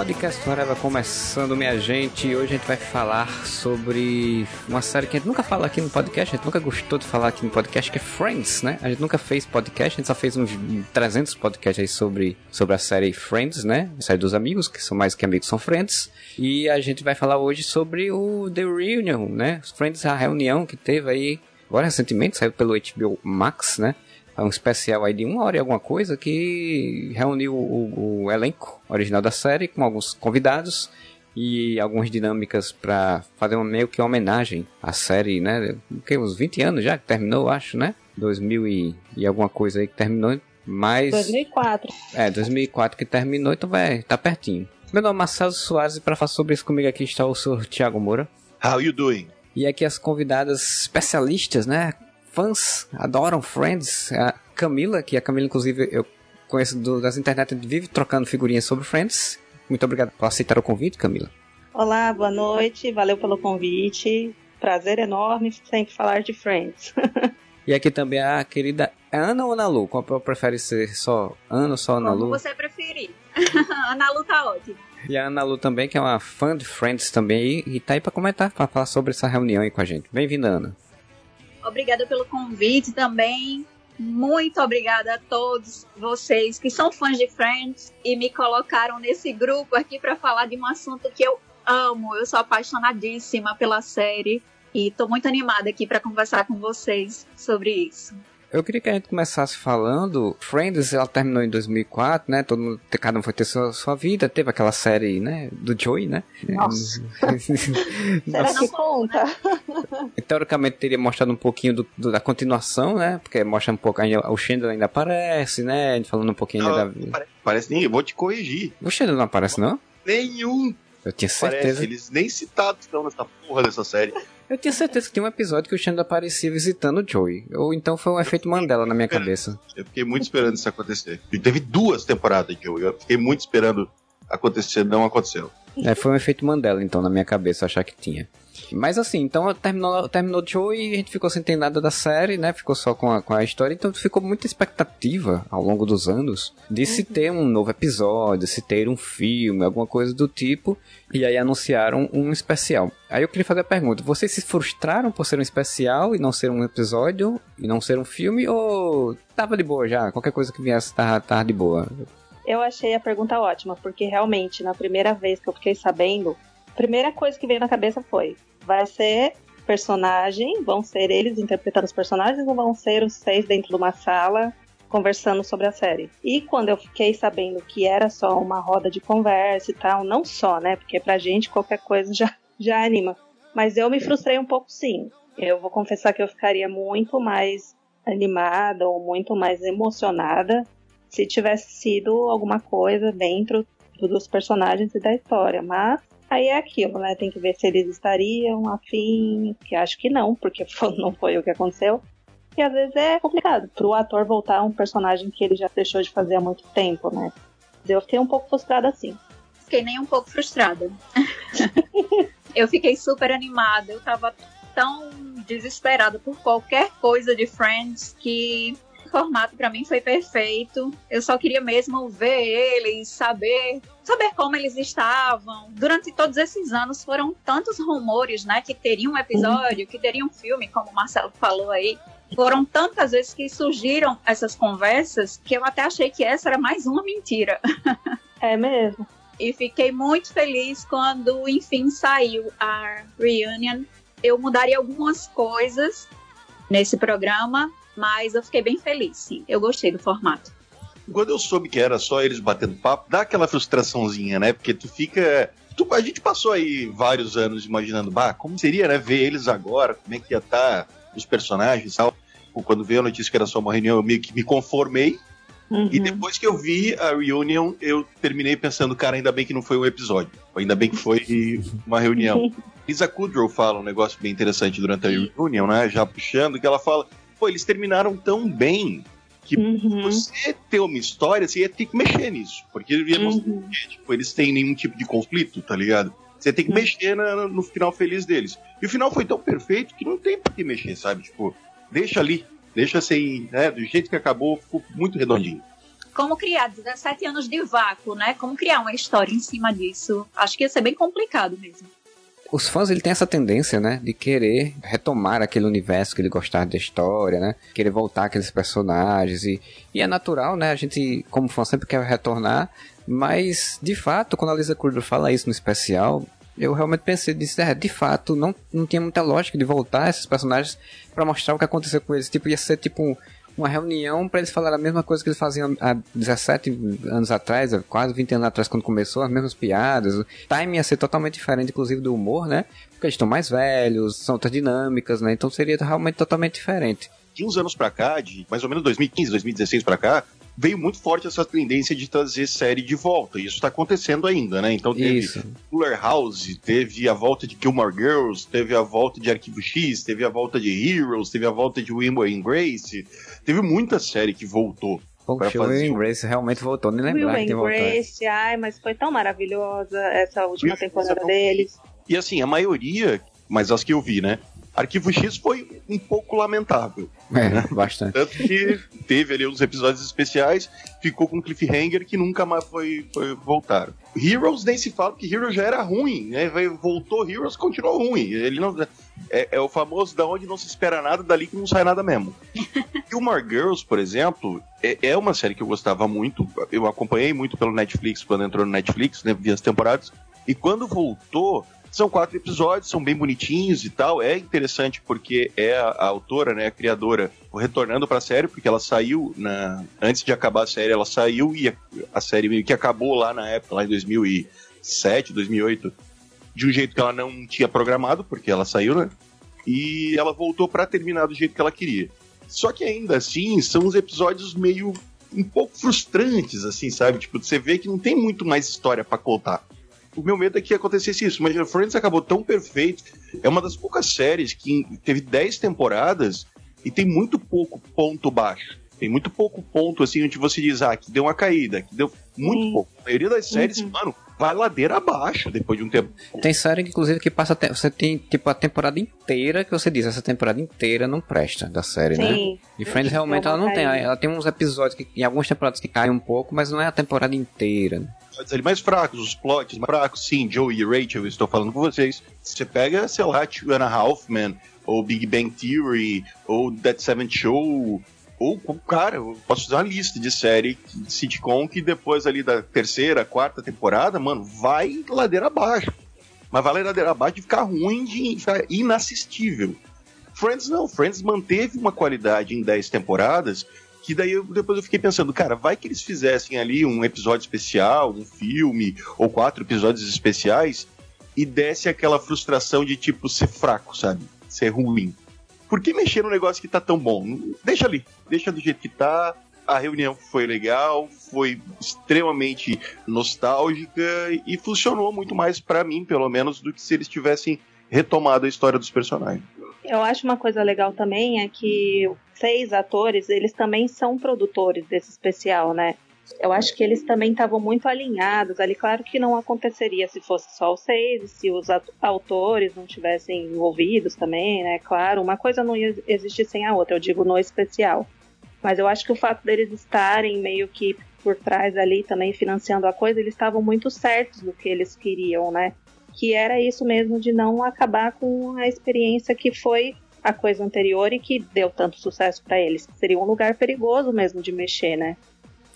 Podcast Forever começando, minha gente. Hoje a gente vai falar sobre uma série que a gente nunca fala aqui no podcast, a gente nunca gostou de falar aqui no podcast, que é Friends, né? A gente nunca fez podcast, a gente só fez uns 300 podcasts aí sobre, sobre a série Friends, né? A série dos amigos, que são mais que amigos, são Friends. E a gente vai falar hoje sobre o The Reunion, né? Friends, a reunião que teve aí agora recentemente, saiu pelo HBO Max, né? É um especial aí de uma hora e alguma coisa que reuniu o, o elenco original da série com alguns convidados e algumas dinâmicas para fazer uma, meio que uma homenagem à série, né? Que uns 20 anos já que terminou, acho, né? 2000 e, e alguma coisa aí que terminou, mas 2004. é 2004 que terminou, então vai tá pertinho. Meu nome é Marcelo Soares e para falar sobre isso comigo aqui está o senhor Thiago Moura. How you doing? E aqui as convidadas especialistas, né? Fãs, adoram Friends. A Camila, que a Camila, inclusive, eu conheço do, das internet, vive trocando figurinhas sobre Friends. Muito obrigado por aceitar o convite, Camila. Olá, boa noite, valeu pelo convite. Prazer enorme sempre falar de Friends. E aqui também a querida Ana ou Ana Lu? Qual prefere ser só Ana ou só Ana Como Lu? você preferir. Ana Lu tá ótimo. E a Ana Lu também, que é uma fã de Friends também, e, e tá aí pra comentar, pra falar sobre essa reunião aí com a gente. Bem-vinda, Ana. Obrigada pelo convite também. Muito obrigada a todos vocês que são fãs de Friends e me colocaram nesse grupo aqui para falar de um assunto que eu amo. Eu sou apaixonadíssima pela série e tô muito animada aqui para conversar com vocês sobre isso. Eu queria que a gente começasse falando. Friends, ela terminou em 2004, né? Todo mundo, cada um foi ter sua, sua vida. Teve aquela série, né? Do Joey, né? Nossa. Será Nossa. que conta? Teoricamente teria mostrado um pouquinho do, do- da continuação, né? Porque mostra um pouco ainda. O Chandler ainda aparece, né? Falando um pouquinho ainda Não, da. pare- parece nem. Vou te corrigir. O Chandler não aparece, não? Nenhum Eu tinha parece. certeza. Eles nem citados estão nessa porra dessa série. Eu tinha certeza que tinha um episódio que o Chandler aparecia visitando o Joey. Ou então foi um efeito Mandela na minha cabeça. Eu fiquei muito esperando isso acontecer. E teve duas temporadas que eu, eu fiquei muito esperando acontecer, não aconteceu. É, foi um efeito Mandela, então, na minha cabeça, achar que tinha. Mas assim, então terminou, terminou o show e a gente ficou sem ter nada da série, né? Ficou só com a, com a história. Então ficou muita expectativa ao longo dos anos de se ter um novo episódio, se ter um filme, alguma coisa do tipo. E aí anunciaram um especial. Aí eu queria fazer a pergunta: vocês se frustraram por ser um especial e não ser um episódio, e não ser um filme? Ou tava de boa já? Qualquer coisa que viesse tava, tava de boa? Eu achei a pergunta ótima, porque realmente, na primeira vez que eu fiquei sabendo, a primeira coisa que veio na cabeça foi: vai ser personagem, vão ser eles interpretando os personagens ou vão ser os seis dentro de uma sala conversando sobre a série? E quando eu fiquei sabendo que era só uma roda de conversa e tal, não só, né? Porque pra gente qualquer coisa já, já anima. Mas eu me frustrei um pouco sim. Eu vou confessar que eu ficaria muito mais animada ou muito mais emocionada se tivesse sido alguma coisa dentro dos personagens e da história. Mas aí é aquilo, né? Tem que ver se eles estariam afim, que acho que não, porque não foi o que aconteceu. E às vezes é complicado pro ator voltar a um personagem que ele já deixou de fazer há muito tempo, né? Eu fiquei um pouco frustrada assim. Fiquei nem um pouco frustrada. eu fiquei super animada. Eu tava tão desesperada por qualquer coisa de Friends que formato pra mim foi perfeito. Eu só queria mesmo ver eles, saber, saber como eles estavam. Durante todos esses anos foram tantos rumores, né, que teria um episódio, que teria um filme, como o Marcelo falou aí. Foram tantas vezes que surgiram essas conversas que eu até achei que essa era mais uma mentira. É mesmo. E fiquei muito feliz quando, enfim, saiu a reunion. Eu mudaria algumas coisas nesse programa, mas eu fiquei bem feliz, sim. Eu gostei do formato. Quando eu soube que era só eles batendo papo, dá aquela frustraçãozinha, né? Porque tu fica. tu- a gente passou aí vários anos imaginando, bah, como seria, né, ver eles agora, como é que ia estar os personagens e tal. Quando veio a notícia que era só uma reunião, eu meio que me conformei, Uhum. E depois que eu vi a reunion, eu terminei pensando, cara, ainda bem que não foi um episódio. Ainda bem que foi uma reunião. Lisa Kudrow fala um negócio bem interessante durante a reunion, né? Já puxando, que ela fala, pô, eles terminaram tão bem que Uhum. você ter uma história, você ia ter que mexer nisso. Porque ia Uhum. que, tipo, eles têm nenhum tipo de conflito, tá ligado? Você tem que Uhum. mexer na- no final feliz deles. E o final foi tão perfeito que não tem por que mexer, sabe? Tipo, deixa ali. Deixa assim, né? Do jeito que acabou, ficou muito redondinho. Como criar 17 anos de vácuo, né? Como criar uma história em cima disso? Acho que ia ser bem complicado mesmo. Os fãs ele tem essa tendência, né, de querer retomar aquele universo que ele gostava da história, né, querer voltar aqueles personagens e, e é natural, né, a gente como fã sempre quer retornar, mas de fato quando a Lisa Kudrow fala isso no especial, eu realmente pensei, disse, é, de fato não, não tinha muita lógica de voltar esses personagens pra mostrar o que aconteceu com eles, tipo ia ser tipo um, uma reunião pra eles falarem a mesma coisa que eles faziam há 17 anos atrás, quase 20 anos atrás quando começou, as mesmas piadas. O timing ia ser totalmente diferente, inclusive do humor, né? Porque eles estão mais velhos, são outras dinâmicas, né? Então seria realmente totalmente diferente. De uns anos pra cá, de mais ou menos 2015, 2016 pra cá, veio muito forte essa tendência de trazer série de volta. E isso tá acontecendo ainda, né? Então teve Isso. Fuller House, teve a volta de Gilmore Girls, teve a volta de Arquivo X, teve a volta de Heroes, teve a volta de Will and Grace. Teve muita série que voltou. Poxa, o fazer Will Grace realmente voltou, nem Will lembrava que voltado. Grace, ai, mas foi tão maravilhosa essa última temporada Essa- deles. E assim, a maioria, mas as que eu vi, né? Arquivo X foi um pouco lamentável. É, bastante. Tanto que teve ali uns episódios especiais, ficou com um cliffhanger que nunca mais foi, foi voltar. Heroes nem se fala, porque Heroes já era ruim, né? Voltou Heroes, continuou ruim. Ele não. É, é o famoso da onde não se espera nada, dali que não sai nada mesmo. Gilmore Girls, por exemplo, é, é uma série que eu gostava muito. Eu acompanhei muito pelo Netflix quando entrou no Netflix, né? Vi as temporadas. E quando voltou, são quatro episódios, são bem bonitinhos e tal. É interessante porque é a, a autora, né, a criadora, retornando pra série, porque ela saiu na antes de acabar a série, ela saiu e a, a série meio que acabou lá na época, lá em 2007, 2008, de um jeito que ela não tinha programado, porque ela saiu, né? E ela voltou pra terminar do jeito que ela queria. Só que ainda assim, são uns episódios meio um pouco frustrantes, assim, sabe? Tipo, você vê que não tem muito mais história pra contar. O meu medo é que acontecesse isso. Mas Friends acabou tão perfeito. É uma das poucas séries que teve 10 temporadas e tem muito pouco ponto baixo. Tem muito pouco ponto, assim, onde você diz, ah, que deu uma caída, que deu muito Sim. pouco. A maioria das séries, Uhum. mano, vai ladeira abaixo depois de um tempo. Tem série, inclusive, que passa. te- Você tem, tipo, a temporada inteira que você diz, essa temporada inteira não presta da série, né? Sim. E Friends realmente ela não tem. Ela tem uns episódios que, em algumas temporadas que caem um pouco, mas não é a temporada inteira. episódios ali mais fracos, os plots mais fracos, sim, Joe e Rachel, eu estou falando com vocês. Você pega, sei lá, Two and a Half Men, ou Big Bang Theory, ou That Seventh Show, ou, cara, eu posso fazer uma lista de série de sitcom que depois ali da terceira, quarta temporada, mano, vai ladeira abaixo. Mas vai ladeira abaixo de ficar ruim, de ficar inassistível. Friends não, Friends manteve uma qualidade em 10 temporadas que daí eu- depois eu fiquei pensando, cara, vai que eles fizessem ali um episódio especial, um filme, ou quatro episódios especiais, e desse aquela frustração de, tipo, ser fraco, sabe? Ser ruim. Por que mexer no negócio que tá tão bom? Deixa ali, deixa do jeito que tá. A reunião foi legal, foi extremamente nostálgica e funcionou muito mais pra mim, pelo menos, do que se eles tivessem retomado a história dos personagens. Eu acho uma coisa legal também é que seis atores, eles também são produtores desse especial, né? Eu acho que eles também estavam muito alinhados ali. Claro que não aconteceria se fosse só os seis, se os autores não tivessem envolvidos também, né? Claro, uma coisa não ia existir sem a outra, eu digo no especial. Mas eu acho que o fato deles estarem meio que por trás ali também financiando a coisa, eles estavam muito certos do que eles queriam, né? que era isso mesmo de não acabar com a experiência que foi a coisa anterior e que deu tanto sucesso para eles. Seria um lugar perigoso mesmo de mexer, né?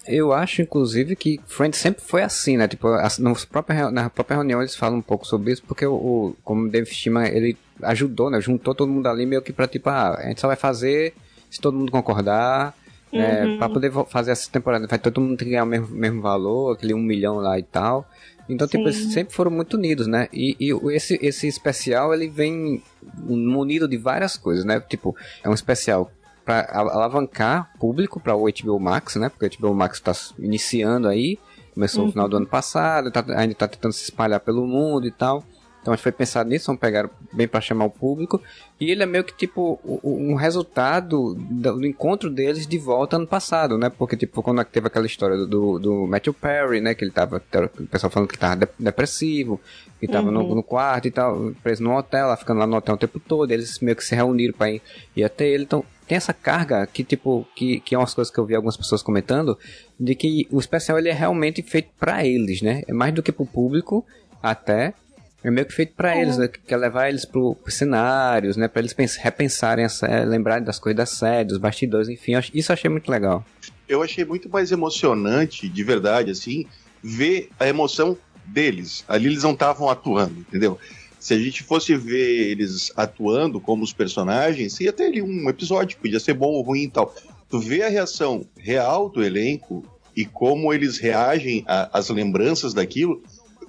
Eu acho, inclusive, que Friends sempre foi assim, né? Tipo, as- nos próprios, na própria reunião eles falam um pouco sobre isso, porque o, o como o Dave Stima, ele ajudou, né? Juntou todo mundo ali meio que pra, tipo, ah, a gente só vai fazer se todo mundo concordar, é, Uhum. pra poder fazer essa temporada, vai todo mundo ganhar o mesmo, mesmo valor, aquele um milhão lá e tal. Então, tipo, Sim. eles sempre foram muito unidos, né? E, e esse, esse especial, ele vem munido de várias coisas, né? Tipo, é um especial pra alavancar público para o HBO Max, né? Porque o HBO Max tá iniciando aí, começou Uhum. no final do ano passado, tá- ainda tá tentando se espalhar pelo mundo e tal. Então a gente foi pensar nisso, vamos pegar bem para chamar o público. E ele é meio que tipo o- o- um resultado do, encontro deles de volta ano passado, né? Porque tipo, quando teve aquela história do, do, do Matthew Perry, né? Que ele tava. O pessoal falando que ele tava de- depressivo, que tava no, Uhum. no quarto e tal, preso no hotel, lá ficando lá no hotel o tempo todo. Eles meio que se reuniram pra ir, ir até ele. Então tem essa carga que, tipo, que, que é umas coisas que eu vi algumas pessoas comentando, de que o especial ele é realmente feito pra eles, né? É mais do que pro público, até. É meio que feito pra É. eles, né? Que quer levar eles pro, pros cenários, né? Pra eles pens- repensarem, a sé- lembrarem das coisas da série, dos bastidores, enfim. Isso eu achei muito legal. Eu achei muito mais emocionante, de verdade, assim, ver a emoção deles. Ali eles não estavam atuando, entendeu? Se a gente fosse ver eles atuando como os personagens, ia ter ali um episódio, podia ser bom ou ruim e tal. Tu vê a reação real do elenco e como eles reagem às lembranças daquilo,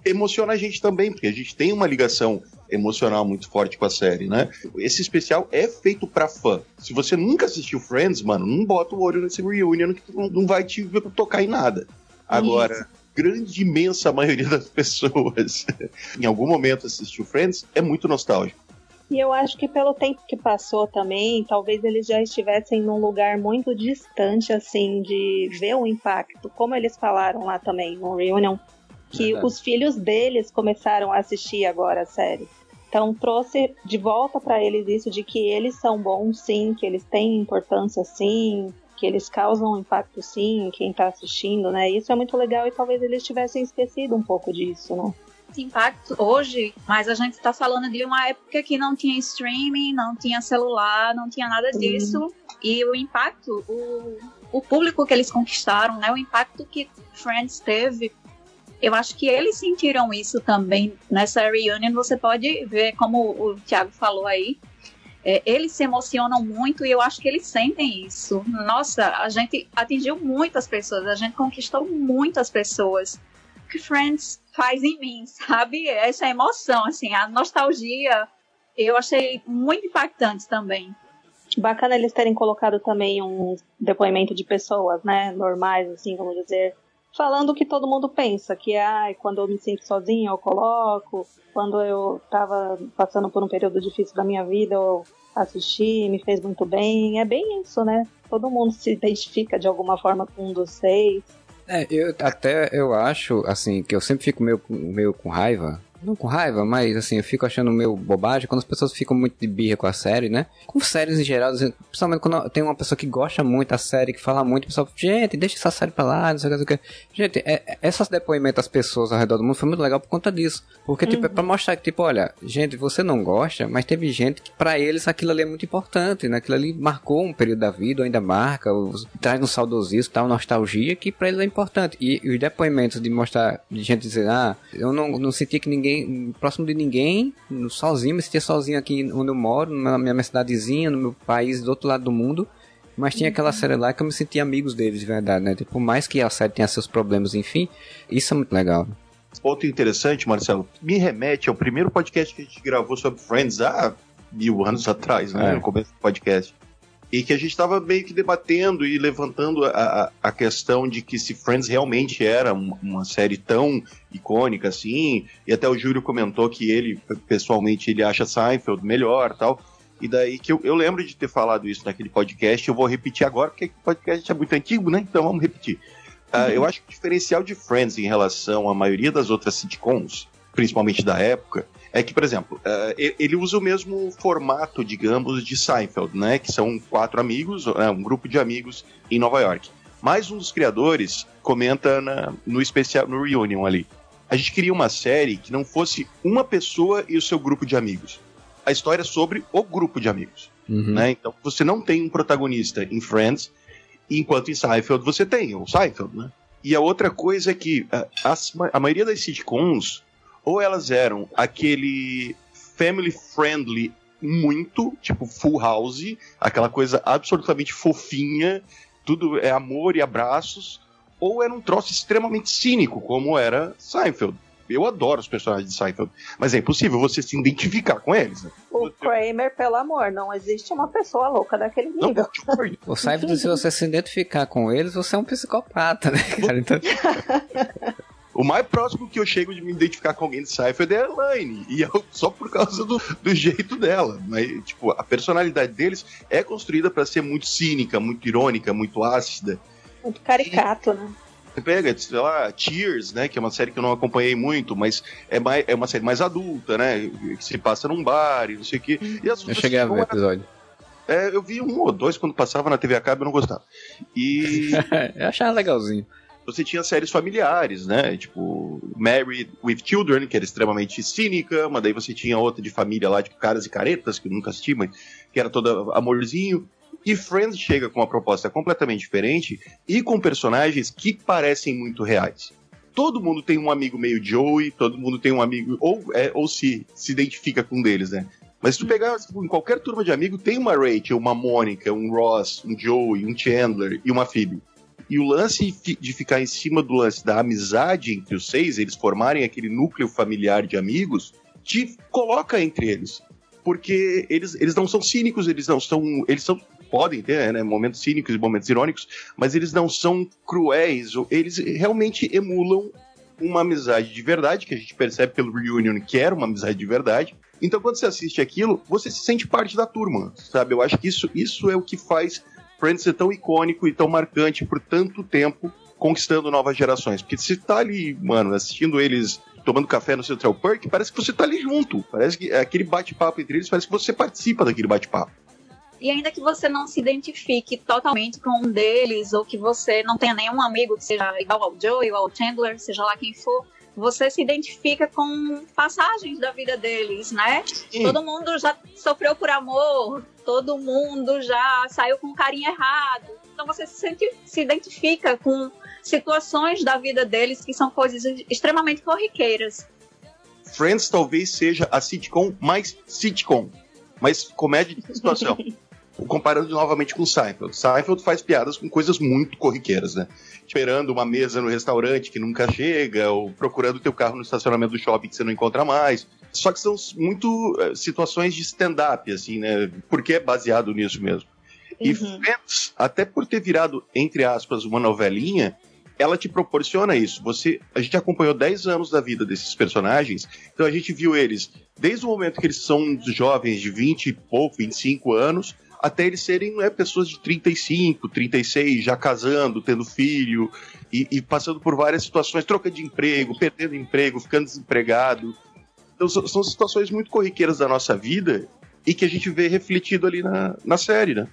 emociona a gente também, porque a gente tem uma ligação emocional muito forte com a série, né? Esse especial é feito pra fã. Se você nunca assistiu Friends, mano, não bota o olho nesse reunion que não- vai te tocar em nada. Agora, grande, imensa maioria das pessoas em algum momento assistiu Friends é muito nostálgico. E eu acho que pelo tempo que passou também, talvez eles já estivessem num lugar muito distante, assim, de ver o impacto. Como eles falaram lá também no Reunion, que Verdade. os filhos deles começaram a assistir agora a série. Então trouxe de volta pra eles isso de que eles são bons sim, que eles têm importância sim, que eles causam impacto sim em quem tá assistindo, né? Isso é muito legal e talvez eles tivessem esquecido um pouco disso, né? esse impacto hoje, mas a gente está falando de uma época que não tinha streaming, não tinha celular, não tinha nada disso. E o impacto, o, o público que eles conquistaram, né, o impacto que Friends teve, eu acho que eles sentiram isso também nessa reunion. Você pode ver, como o Thiago falou aí, é, eles se emocionam muito e eu acho que eles sentem isso. Nossa, a gente atingiu muitas pessoas, a gente conquistou muitas pessoas. O que Friends faz em mim, sabe? Essa emoção, assim, a nostalgia, eu achei muito impactante também. Bacana eles terem colocado também um depoimento de pessoas, né, normais, assim, vamos dizer, falando o que todo mundo pensa, que ai, quando eu me sinto sozinho eu coloco, quando eu tava passando por um período difícil da minha vida eu assisti, me fez muito bem, é bem isso, né? Todo mundo se identifica de alguma forma com um dos seis. É, eu até eu acho, assim, que eu sempre fico meio, meio com raiva. Não com raiva, mas assim, eu fico achando meio bobagem quando as pessoas ficam muito de birra com a série, né? Com séries em geral, assim, principalmente quando tem uma pessoa que gosta muito da série, que fala muito, o pessoal, gente, deixa essa série pra lá, não sei o que, não sei o que. Gente, é, é- essas depoimentos das pessoas ao redor do mundo foi muito legal por conta disso. Porque, tipo, é pra mostrar que, tipo, olha, gente, você não gosta, mas teve gente que pra eles aquilo ali é muito importante, né? Aquilo ali marcou um período da vida, ou ainda marca, os- traz um saudosismo, tal, nostalgia, que pra eles é importante. E, e os depoimentos de mostrar, de gente dizer, ah, eu não, não senti que ninguém, próximo de ninguém, sozinho, me sentia sozinho aqui onde eu moro, na minha, cidadezinha, no meu país, do outro lado do mundo. Mas tinha aquela série lá que eu me sentia amigos deles, de verdade, né? Tipo, por mais que a série tenha seus problemas, enfim, isso é muito legal. Ponto interessante, Marcelo, me remete ao primeiro podcast que a gente gravou sobre Friends há mil anos atrás, né? É. No começo do podcast. E que a gente estava meio que debatendo e levantando a, a, questão de que se Friends realmente era um- uma série tão icônica assim, e até o Júlio comentou que ele, pessoalmente, ele acha Seinfeld melhor tal. E daí que eu, eu lembro de ter falado isso naquele podcast, eu vou repetir agora, porque o podcast é muito antigo, né? Então vamos repetir. Ah, eu acho que o diferencial de Friends em relação à maioria das outras sitcoms, principalmente da época, é que, por exemplo, ah, e- ele usa o mesmo formato, digamos, de Seinfeld, né? Que são quatro amigos, é, um grupo de amigos em Nova York. Mais um dos criadores comenta na- no especial, no Reunion ali. A gente queria uma série que não fosse uma pessoa e o seu grupo de amigos. A história é sobre o grupo de amigos Uhum. né? Então você não tem um protagonista em Friends, enquanto em Seinfeld você tem o Seinfeld, né? E a outra coisa é que ah, as- a maioria das sitcoms, ou elas eram aquele family friendly muito, tipo Full House, aquela coisa absolutamente fofinha, tudo é amor e abraços, ou era um troço extremamente cínico, como era Seinfeld. Eu adoro os personagens de Seinfeld, mas é impossível você se identificar com eles. Né? O Kramer, pelo amor, não existe uma pessoa louca daquele Não, nível. O Seinfeld, se você se identificar com eles, você é um psicopata, né, cara? Então, O mais próximo que eu chego de me identificar com alguém de Seinfeld é a Elaine. E eu, só por causa do, do jeito dela. Mas, tipo, a personalidade deles é construída pra ser muito cínica, muito irônica, muito ácida. Muito caricato, né? Você pega, sei lá, Cheers, né? Que é uma série que eu não acompanhei muito, mas é, mais, é uma série mais adulta, né? Que se passa num bar e não sei o quê. E as eu cheguei a ver o são- episódio. É, eu vi um ou dois quando passava na TV a cabo, eu não gostava. E eu achava legalzinho. Você tinha séries familiares, né? Tipo, Married with Children, que era extremamente cínica, mas daí você tinha outra de família lá, tipo Caras e Caretas, que eu nunca assisti, mas que era toda amorzinho. E Friends chega com uma proposta completamente diferente e com personagens que parecem muito reais. Todo mundo tem um amigo meio Joey, todo mundo tem um amigo, ou, é, ou se, se identifica com um deles, né? Mas se tu pegar tipo, em qualquer turma de amigo, tem uma Rachel, uma Mônica, um Ross, um Joey, um Chandler e uma Phoebe. E o lance de ficar em cima do lance da amizade entre os seis, eles formarem aquele núcleo familiar de amigos, te coloca entre eles. Porque eles, eles não são cínicos, eles não são. Eles são. Podem ter né, momentos cínicos e momentos irônicos, mas eles não são cruéis, eles realmente emulam uma amizade de verdade, que a gente percebe pelo Reunion que era uma amizade de verdade. Então, quando você assiste aquilo, você se sente parte da turma, sabe? Eu acho que isso, isso é o que faz Friends ser tão icônico e tão marcante por tanto tempo, conquistando novas gerações. Porque você tá ali, mano, assistindo eles tomando café no Central Park, parece que você tá ali junto. Parece que aquele bate-papo entre eles, parece que você participa daquele bate-papo. E ainda que você não se identifique totalmente com um deles, ou que você não tenha nenhum amigo que seja igual ao Joey ou ao Chandler, seja lá quem for, você se identifica com passagens da vida deles, né? Todo mundo já sofreu por amor, todo mundo já saiu com um carinho errado. Então você se, sente, se identifica com situações da vida deles que são coisas extremamente corriqueiras. Friends talvez seja a sitcom mais sitcom, mais comédia de situação. Comparando novamente com Seinfeld. Seinfeld faz piadas com coisas muito corriqueiras, né? Esperando uma mesa no restaurante que nunca chega, ou procurando teu carro no estacionamento do shopping que você não encontra mais. Só que são muito eh, situações de stand-up, assim, né? Porque é baseado nisso mesmo. E Uhum. Friends, até por ter virado, entre aspas, uma novelinha, ela te proporciona isso. Você, a gente acompanhou 10 anos da vida desses personagens, então a gente viu eles desde o momento que eles são jovens de 20 e pouco, 25 anos, até eles serem né, pessoas de 35, 36, já casando, tendo filho e, e passando por várias situações, troca de emprego, perdendo emprego, ficando desempregado. Então são, situações muito corriqueiras da nossa vida e que a gente vê refletido ali na, na série, né?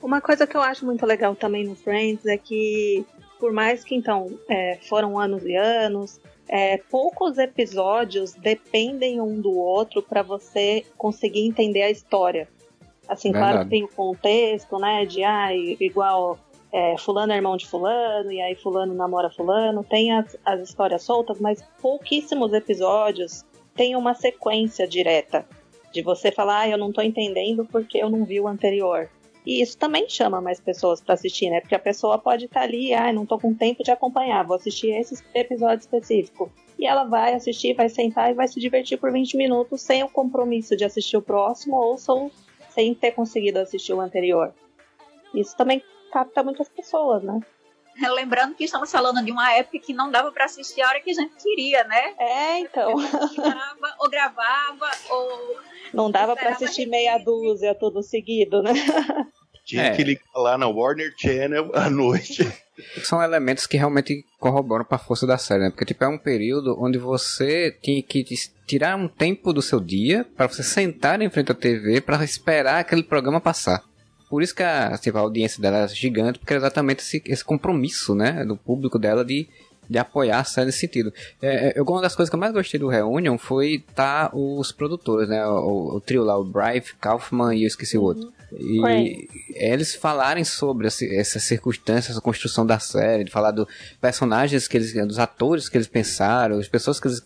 Uma coisa que eu acho muito legal também no Friends é que, por mais que então é, foram anos e anos, é, poucos episódios dependem um do outro para você conseguir entender a história. Assim, claro Verdade. que tem o contexto, né? De ah, igual é, fulano é irmão de fulano, e aí fulano namora fulano, tem as, as histórias soltas, mas pouquíssimos episódios têm uma sequência direta. De você falar, ah, eu não tô entendendo porque eu não vi o anterior. E isso também chama mais pessoas para assistir, né? Porque a pessoa pode estar ali, ah, não tô com tempo de acompanhar, vou assistir esse episódio específico. E ela vai assistir, vai sentar e vai se divertir por 20 minutos sem o compromisso de assistir o próximo ou só sem ter conseguido assistir o anterior. Isso também capta muitas pessoas, né? Lembrando que estamos falando de uma época que não dava para assistir a hora que a gente queria, né? É, então. Grava, ou gravava, ou Não dava para assistir meia dúzia tudo seguido, né? Tinha É. que ligar lá na Warner Channel à noite. São elementos que realmente corroboram pra força da série, né? Porque, tipo, é um período onde você tinha que tirar um tempo do seu dia pra você sentar em frente à TV pra esperar aquele programa passar. Por isso que a, tipo, a audiência dela é gigante, porque é exatamente esse, esse compromisso, né? Do público dela de, de apoiar a série nesse sentido. É, é, eu, uma das coisas que eu mais gostei do Reunion foi tá os produtores, né? O, o trio lá, o Brive, Kaufman e eu esqueci o outro. E Crane. eles falarem sobre essas circunstâncias, essa construção da série, de falar dos personagens que eles, dos atores que eles pensaram, as pessoas que eles,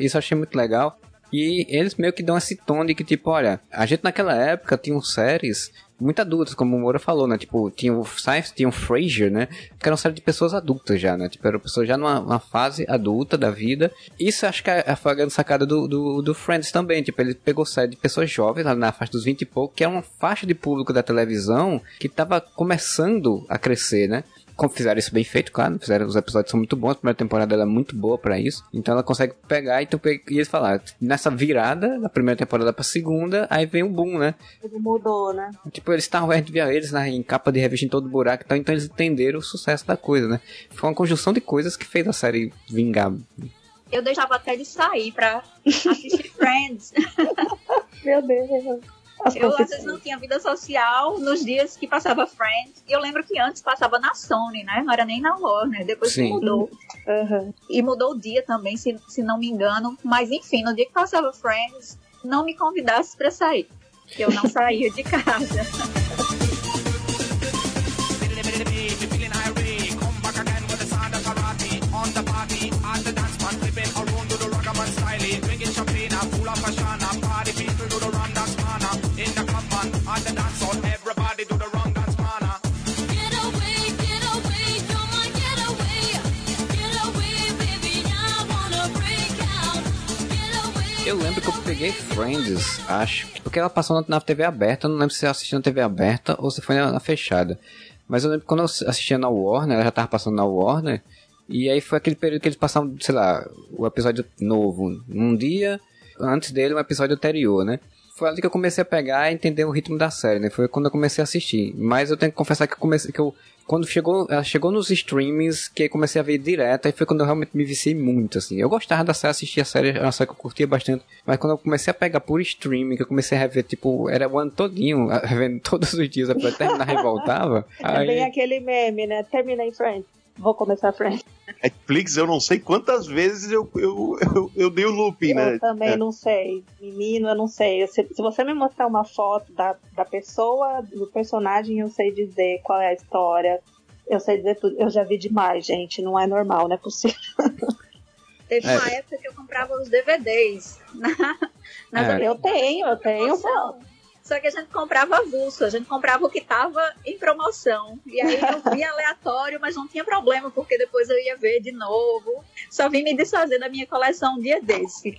isso eu achei muito legal. E eles meio que dão esse tom de que, tipo, olha, a gente naquela época tinha séries muito adultas, como o Moura falou, né? Tipo, tinha o Science, tinha o Frasier, né? Que era uma série de pessoas adultas já, né? Tipo, eram pessoas já numa, fase adulta da vida. Isso acho que é a, grande sacada do, do, do, Friends também. Tipo, ele pegou série de pessoas jovens, na faixa dos 20 e pouco, que é uma faixa de público da televisão que tava começando a crescer, né? Fizeram isso bem feito, claro, fizeram os episódios são muito bons, a primeira temporada ela é muito boa para isso. Então ela consegue pegar e, tu, e eles falaram, nessa virada da primeira temporada pra segunda, aí vem o boom, né? Ele mudou, né? Tipo, eles estavam vendo via eles né, em capa de revista em todo buraco, então, então eles entenderam o sucesso da coisa, né? Foi uma conjunção de coisas que fez a série vingar. Eu deixava até de sair pra assistir Friends. Meu Deus. Eu às vezes não tinha vida social nos dias que passava Friends. Eu lembro que antes passava na Sony, né? Não era nem na Warner. Depois Sim. que mudou. Uhum. E mudou o dia também, se, se não me engano. Mas enfim, no dia que passava Friends, não me convidasse para sair. Que eu não saía de casa. peguei Friends, acho, porque ela passou na, TV aberta, eu não lembro se eu assisti na TV aberta ou se foi na, na fechada. Mas eu lembro quando eu assistia na Warner, ela já tava passando na Warner, e aí foi aquele período que eles passavam, sei lá, o episódio novo num dia, antes dele um episódio anterior, né? Foi ali que eu comecei a pegar e entender o ritmo da série, né? Foi quando eu comecei a assistir. Mas eu tenho que confessar que eu comecei, que eu quando chegou, ela chegou nos streamings, que comecei a ver direto, aí foi quando eu realmente me viciei muito, assim. Eu gostava da série, assistia a série, era uma série que eu curtia bastante, mas quando eu comecei a pegar por streaming, que eu comecei a rever, tipo, era o ano todinho, revendo todos os dias, pra terminar e voltava. É bem Aí, aquele meme, né? Terminei Friends. Vou começar Friends. Netflix, eu não sei quantas vezes eu, eu, eu, eu dei o looping, né? Eu também É. não sei. Menino, eu não sei. Se, se você me mostrar uma foto da, da pessoa, do personagem, eu sei dizer qual é a história. Eu sei dizer tudo. Eu já vi demais, gente. Não é normal, não é possível. Teve É. uma época que eu comprava os DVDs na, nas É. Eu tenho, eu tenho. promoção. Só que a gente comprava avulso, a gente comprava o que tava em promoção. E aí eu via aleatório, mas não tinha problema, porque depois eu ia ver de novo. Só vim me desfazer da minha coleção um dia desse.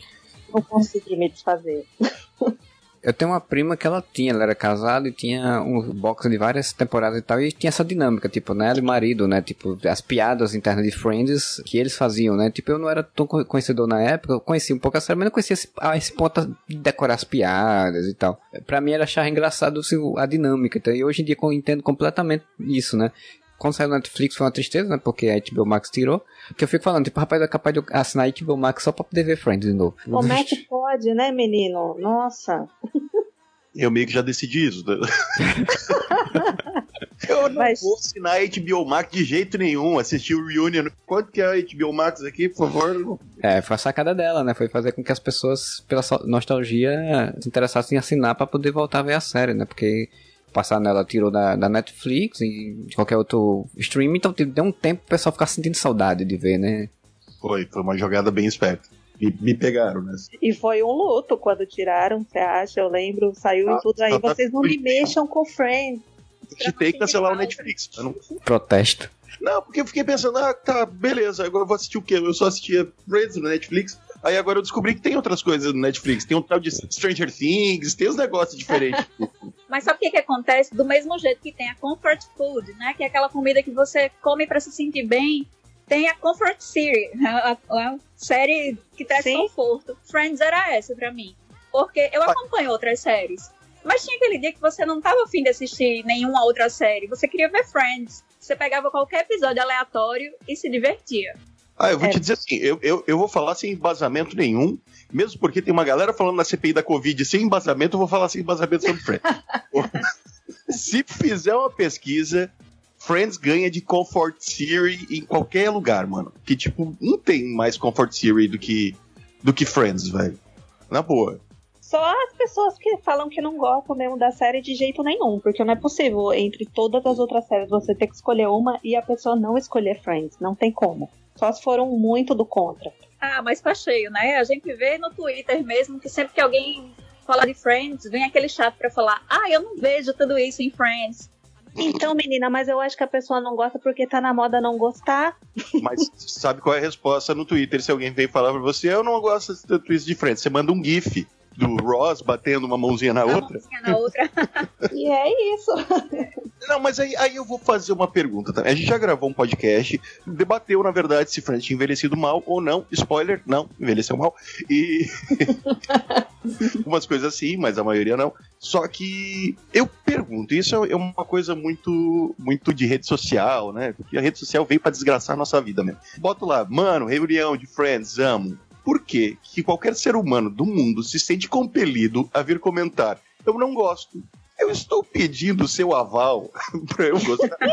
Não consegui me desfazer. eu tenho uma prima que ela tinha, ela era casada e tinha um box de várias temporadas e tal, e tinha essa dinâmica, tipo, né, ela e marido, né, tipo, as piadas internas de Friends que eles faziam, né, tipo, eu não era tão co- conhecedor na época, eu conhecia um pouco a série, mas não conhecia esse, a esse ponto de decorar as piadas e tal. Pra mim era achar engraçado assim, a dinâmica, então, e hoje em dia eu entendo completamente isso, né. Quando saiu na Netflix foi uma tristeza, né? Porque a HBO Max tirou. Que eu fico falando, tipo, rapaz, é capaz de assinar a HBO Max só pra poder ver Friends de novo. Como é que pode, né, menino? Nossa. Eu meio que já decidi isso. né? eu não Mas- vou assinar a HBO Max de jeito nenhum, assistir o Reunion. Quanto que é a HBO Max aqui, por favor? É, foi a sacada dela, né? Foi fazer com que as pessoas, pela nostalgia, se interessassem em assinar pra poder voltar a ver a série, né? Porque passar nela tirou da, da Netflix e de qualquer outro streaming, então deu um tempo pro pessoal ficar sentindo saudade de ver, né? Foi, foi uma jogada bem esperta. Me, me pegaram, né? E foi um luto quando tiraram, você acha? Eu lembro, saiu Ah, e tudo aí. tá- tá- Vocês não me mexam com Friends. Que cancelar o Netflix. Eu não, Protesto. não, porque eu fiquei pensando, ah, tá, beleza, agora eu vou assistir o quê? Eu só assistia Friends no Netflix. Aí agora eu descobri que tem outras coisas no Netflix. Tem um tal de Stranger Things, tem uns negócios diferentes. Mas sabe o que, que acontece? Do mesmo jeito que tem a comfort food, né? Que é aquela comida que você come pra se sentir bem. Tem a comfort series, a, a- a série que traz Sim. conforto. Friends era essa pra mim. Porque eu acompanho outras séries. Mas tinha aquele dia que você não tava afim de assistir nenhuma outra série. Você queria ver Friends. Você pegava qualquer episódio aleatório e se divertia. Ah, eu vou É. te dizer assim, eu, eu, eu vou falar sem embasamento nenhum, mesmo porque tem uma galera falando na CPI da Covid sem embasamento, eu vou falar sem embasamento sobre Friends. Se fizer uma pesquisa, Friends ganha de Comfort Series em qualquer lugar, mano. Que, tipo, não tem mais Comfort Series do que, do que Friends, velho. Na boa. Só as pessoas que falam que não gostam mesmo da série de jeito nenhum, porque não é possível entre todas as outras séries você ter que escolher uma e a pessoa não escolher Friends. Não tem como. Só se foram muito do contra. Ah, mas tá cheio, né? A gente vê no Twitter mesmo que sempre que alguém fala de Friends, vem aquele chato pra falar: Ah, eu não vejo tudo isso em Friends. Então, menina, mas eu acho que a pessoa não gosta porque tá na moda não gostar. Mas sabe qual é a resposta no Twitter se alguém vem falar pra você, eu não gosto de twist de frente. Você manda um GIF do Ross batendo uma mãozinha na A outra. mãozinha na outra. E é isso. Não, mas aí, aí eu vou fazer uma pergunta também. A gente já gravou um podcast, debateu, na verdade, se Friends tinha envelhecido mal ou não. Spoiler, não, envelheceu mal. E. Umas coisas assim, mas a maioria não. Só que eu pergunto, isso é uma coisa muito muito de rede social, né? Porque a rede social veio pra desgraçar a nossa vida mesmo. Bota lá, mano, reunião de Friends, amo. Por que que qualquer ser humano do mundo se sente compelido a vir comentar? Eu não gosto. Eu estou pedindo seu aval pra eu gostar.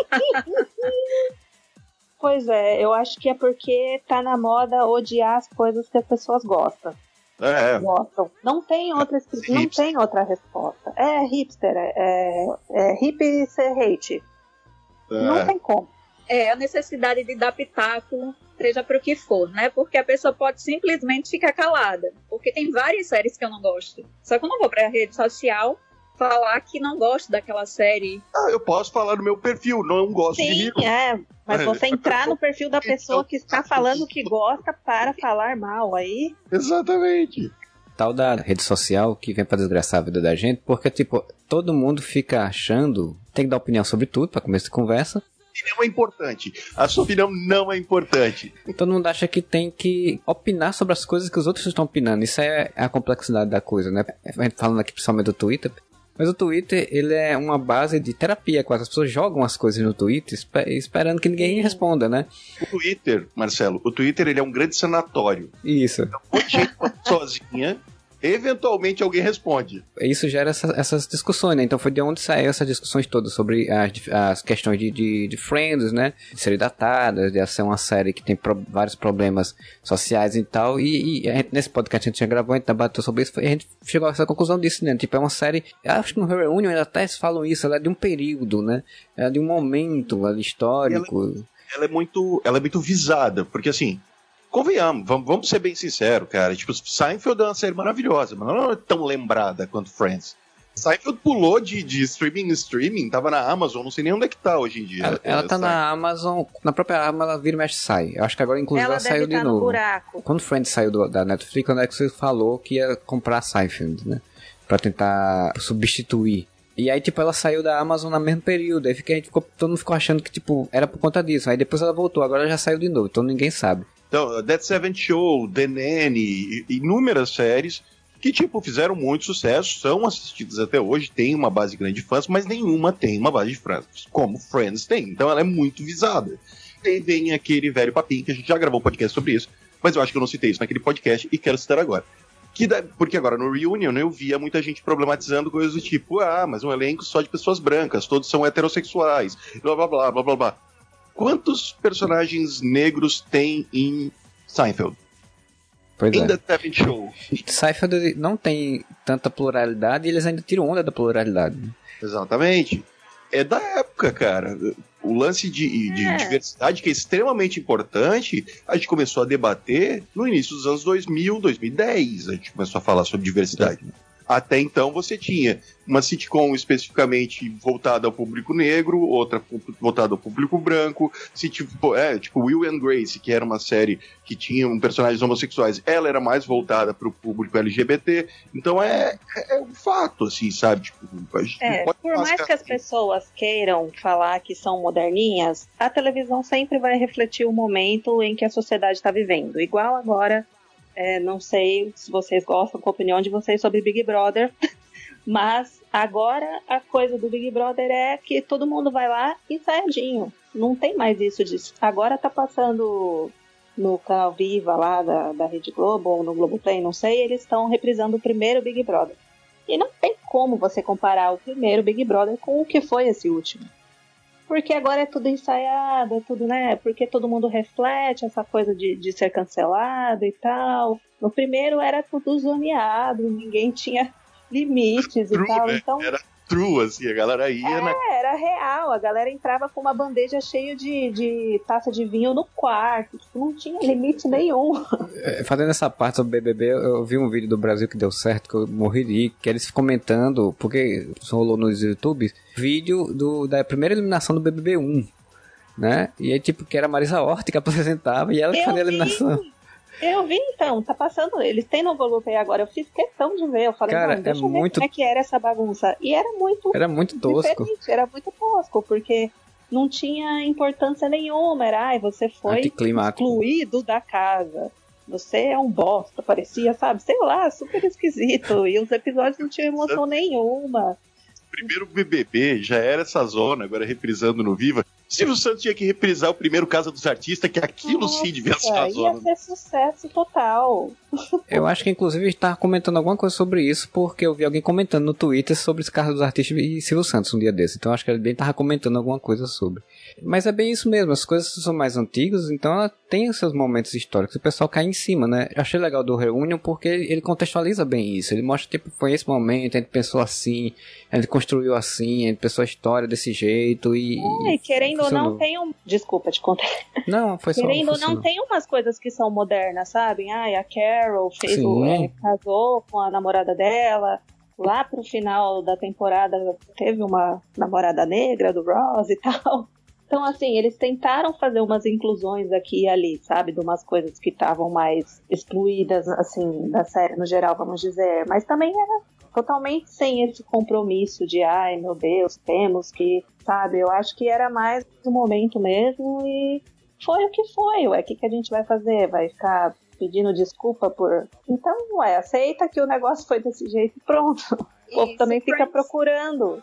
Pois é, eu acho que é porque tá na moda odiar as coisas que as pessoas gostam. É, Gostam. Não tem outra, não Hipster. tem outra resposta. É hipster, é, é, é hip ser hate. Não é. tem como. É a necessidade de dar pitaco, seja para o que for, né? Porque a pessoa pode simplesmente ficar calada. Porque tem várias séries que eu não gosto. Só que eu não vou pra rede social falar que não gosto daquela série. Ah, eu posso falar no meu perfil, não gosto de Sim, Hero. é. Mas É, você entrar no perfil da pessoa Então- que está falando que gosta para falar mal aí. Exatamente. Tal da rede social que vem pra desgraçar a vida da gente, porque, tipo, todo mundo fica achando, tem que dar opinião sobre tudo pra começo de conversa. Não é importante. A sua opinião não é importante. Todo mundo acha que tem que opinar sobre as coisas que os outros estão opinando. Isso é a complexidade da coisa, né? A gente falando aqui principalmente do Twitter. Mas o Twitter, ele é uma base de terapia quase. As pessoas jogam as coisas no Twitter espe- esperando que ninguém responda, né? O Twitter, Marcelo, o Twitter ele é um grande sanatório. Isso. Um monte de gente sozinha, eventualmente alguém responde. Isso gera essa- essas discussões, né? Então foi de onde saiu essas discussões todas sobre as, as questões de, de, de Friends, né? De ser datada, de ser uma série que tem pro- vários problemas sociais e tal. E, e gente, nesse podcast a gente já gravou, a gente debateu sobre isso, e a gente chegou a essa conclusão disso, né? Tipo, é uma série. Acho que no Reunion ainda até falam isso, ela é de um período, né? É de um momento ali, histórico. Ela é muito, ela é muito visada, porque assim, convenhamos, vamos, vamos ser bem sinceros, cara. Tipo, Seinfeld é uma série maravilhosa, mas ela não é tão lembrada quanto Friends. Seinfeld pulou de, de streaming em streaming, tava na Amazon, não sei nem onde é que tá hoje em dia. Ela, ela tá Seinfeld. na Amazon, na própria Amazon, ela vira e mexe e sai. Eu acho que agora, inclusive, ela, Ela saiu de no novo. buraco. Quando Friends saiu do- da Netflix, quando é que você falou que ia comprar a Seinfeld, né? Pra tentar substituir. E aí, tipo, ela saiu da Amazon no mesmo período. Aí fica, a gente ficou, todo mundo ficou achando que, tipo, era por conta disso. Aí depois ela voltou, agora ela já saiu de novo, então ninguém sabe. Então, Dead Seven Show, The Nanny, inúmeras séries que, tipo, fizeram muito sucesso, são assistidas até hoje, tem uma base grande de fãs, mas nenhuma tem uma base de fãs, como Friends tem. Então ela é muito visada. E aí vem aquele velho papinho, que a gente já gravou um podcast sobre isso, mas eu acho que eu não citei isso naquele podcast e quero citar agora. Que da- porque agora no Reunion eu via muita gente problematizando coisas do tipo, ah, mas um elenco só de pessoas brancas, todos são heterossexuais, blá blá blá blá blá blá. Quantos personagens negros tem em Seinfeld? Pois Em é. The Seven Show. Seinfeld não tem tanta pluralidade e eles ainda tiram onda da pluralidade. né? Exatamente. É da época, cara. O lance de, de É. diversidade, que é extremamente importante, a gente começou a debater no início dos anos 2000, 2010. A gente começou a falar sobre diversidade. Até então você tinha uma sitcom especificamente voltada ao público negro, outra voltada ao público branco, se tipo, é, tipo Will and Grace, que era uma série que tinha um personagens homossexuais, ela era mais voltada para o público LGBT. Então é, é, um fato, assim, sabe? Tipo, É, por mais que as pessoas queiram falar que são moderninhas, a televisão sempre vai refletir o momento em que a sociedade está vivendo. Igual agora, é, não sei se vocês gostam com a opinião de vocês sobre Big Brother, mas agora a coisa do Big Brother é que todo mundo vai lá ensaiadinho. Não tem mais isso disso. Agora tá passando no canal Viva lá da, da Rede Globo ou no Globoplay, não sei, eles estão reprisando o primeiro Big Brother. E não tem como você comparar o primeiro Big Brother com o que foi esse último. Porque agora é tudo ensaiado, é tudo, né? Porque todo mundo reflete essa coisa de, de ser cancelado e tal. No primeiro era tudo zoneado, ninguém tinha limites e True, tal. né? Então Era true, assim, a galera ia na. é, era real. A galera entrava com uma bandeja cheia de, de taça de vinho no quarto. Tipo, não tinha limite nenhum. É, Fazendo essa parte sobre BBB, eu, eu vi um vídeo do Brasil que deu certo, que eu morri de rir, que eles comentando, porque rolou nos YouTube, vídeo do, da primeira eliminação do BBB 1, né? E aí, tipo, que era a Marisa Hort que apresentava e ela que fazia a vi. Eu vi então, tá passando. Eles têm no Globoplay agora. Eu fiz questão de ver. Eu falei, Cara, não, deixa é eu ver muito- como é que era essa bagunça. E era muito Era muito tosco. diferente, era muito tosco, porque não tinha importância nenhuma. Era, ai, você foi excluído da casa. Você é um bosta, parecia, sabe? Sei lá, super esquisito. E os episódios não tinham emoção nenhuma. Primeiro BBB já era essa zona, agora reprisando no Viva. Silvio Santos tinha que reprisar o primeiro Casa dos Artistas, que aquilo sim devia ser a Nossa, ia zona. ser sucesso total. Eu acho que inclusive estava comentando alguma coisa sobre isso, porque eu vi alguém comentando no Twitter sobre esse carro dos artistas e Silvio Santos um dia desse. Então acho que ele bem tava comentando alguma coisa sobre. Mas é bem isso mesmo, as coisas são mais antigas, então ela tem os seus momentos históricos. O pessoal cai em cima, né? Eu achei legal do Reunion porque ele contextualiza bem isso. Ele mostra, tipo, foi esse momento, a gente pensou assim, a gente construiu assim, a gente pensou a história desse jeito e. É, querendo ou não, tem um. Desculpa te contar. Não, foi só. Querendo ou não, tem umas coisas que são modernas, sabe? Ai, a Carol fez o, é, casou com a namorada dela. Lá pro final da temporada teve uma namorada negra do Ross e tal. Então, assim, eles tentaram fazer umas inclusões aqui e ali, sabe? De umas coisas que estavam mais excluídas, assim, da série no geral, vamos dizer. Mas também era totalmente sem esse compromisso de, ai, meu Deus, temos que, sabe? Eu acho que era mais do momento mesmo e foi o que foi, ué. O que, que a gente vai fazer? Vai ficar pedindo desculpa por. Então, ué, aceita que o negócio foi desse jeito e pronto. O povo também fica procurando.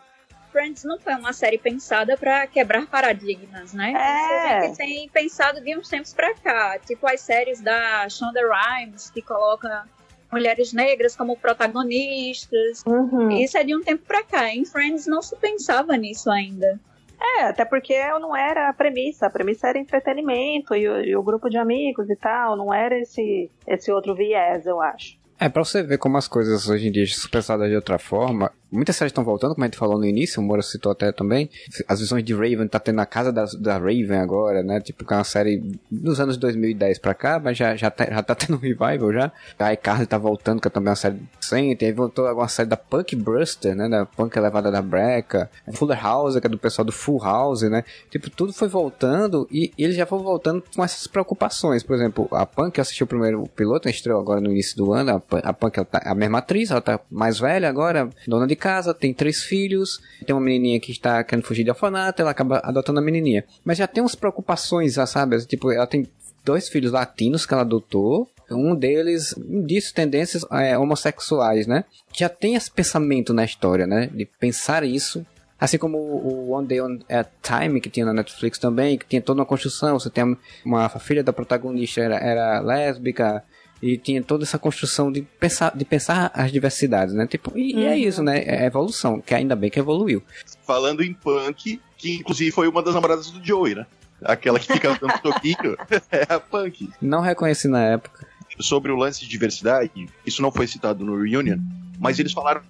Friends não foi uma série pensada pra quebrar paradigmas, né? É. A gente tem pensado de uns tempos pra cá, tipo as séries da Shonda Rhimes, que coloca mulheres negras como protagonistas. Uhum. Isso é de um tempo pra cá. Em Friends não se pensava nisso ainda. É, até porque não era a premissa. A premissa era entretenimento e o, e o grupo de amigos e tal. Não era esse, esse outro viés, eu acho. É, pra você ver como as coisas hoje em dia são pensadas de outra forma. Muitas séries estão voltando, como a gente falou no início, o Moura citou até também. As visões de Raven tá tendo a casa da, da Raven agora, né? Tipo, que é uma série dos anos 2010 pra cá, mas já, já, tá, já tá tendo um revival já. A iCarly tá voltando, que é também uma série recente. Aí voltou alguma série da Punk Bruster, né? Da Punk Elevada da Breca. Fuller House, que é do pessoal do Full House, né? Tipo, tudo foi voltando e eles já foram voltando com essas preocupações. Por exemplo, a Punk, eu assisti o primeiro piloto, estreou agora no início do ano. A a Punk ela tá, a mesma atriz, ela tá mais velha agora, dona de casa, tem três filhos, tem uma menininha que está querendo fugir de orfanato, ela acaba adotando a menininha. Mas já tem umas preocupações, já sabe? Tipo, ela tem dois filhos latinos que ela adotou. Um deles disse tendências é, homossexuais, né? Já tem esse pensamento na história, né? De pensar isso Assim como o One Day on a Time, que tinha na Netflix também, que tinha toda uma construção. Você tem uma a filha da protagonista era, era lésbica, e tinha toda essa construção de pensar, de pensar as diversidades, né? Tipo, e, e é isso, né? É evolução, que ainda bem que evoluiu. Falando em punk, que inclusive foi uma das namoradas do Joey, né? Aquela que fica dando toquinho é a punk. Não reconheci na época. Sobre o lance de diversidade, isso não foi citado no Reunion, mas eles falaram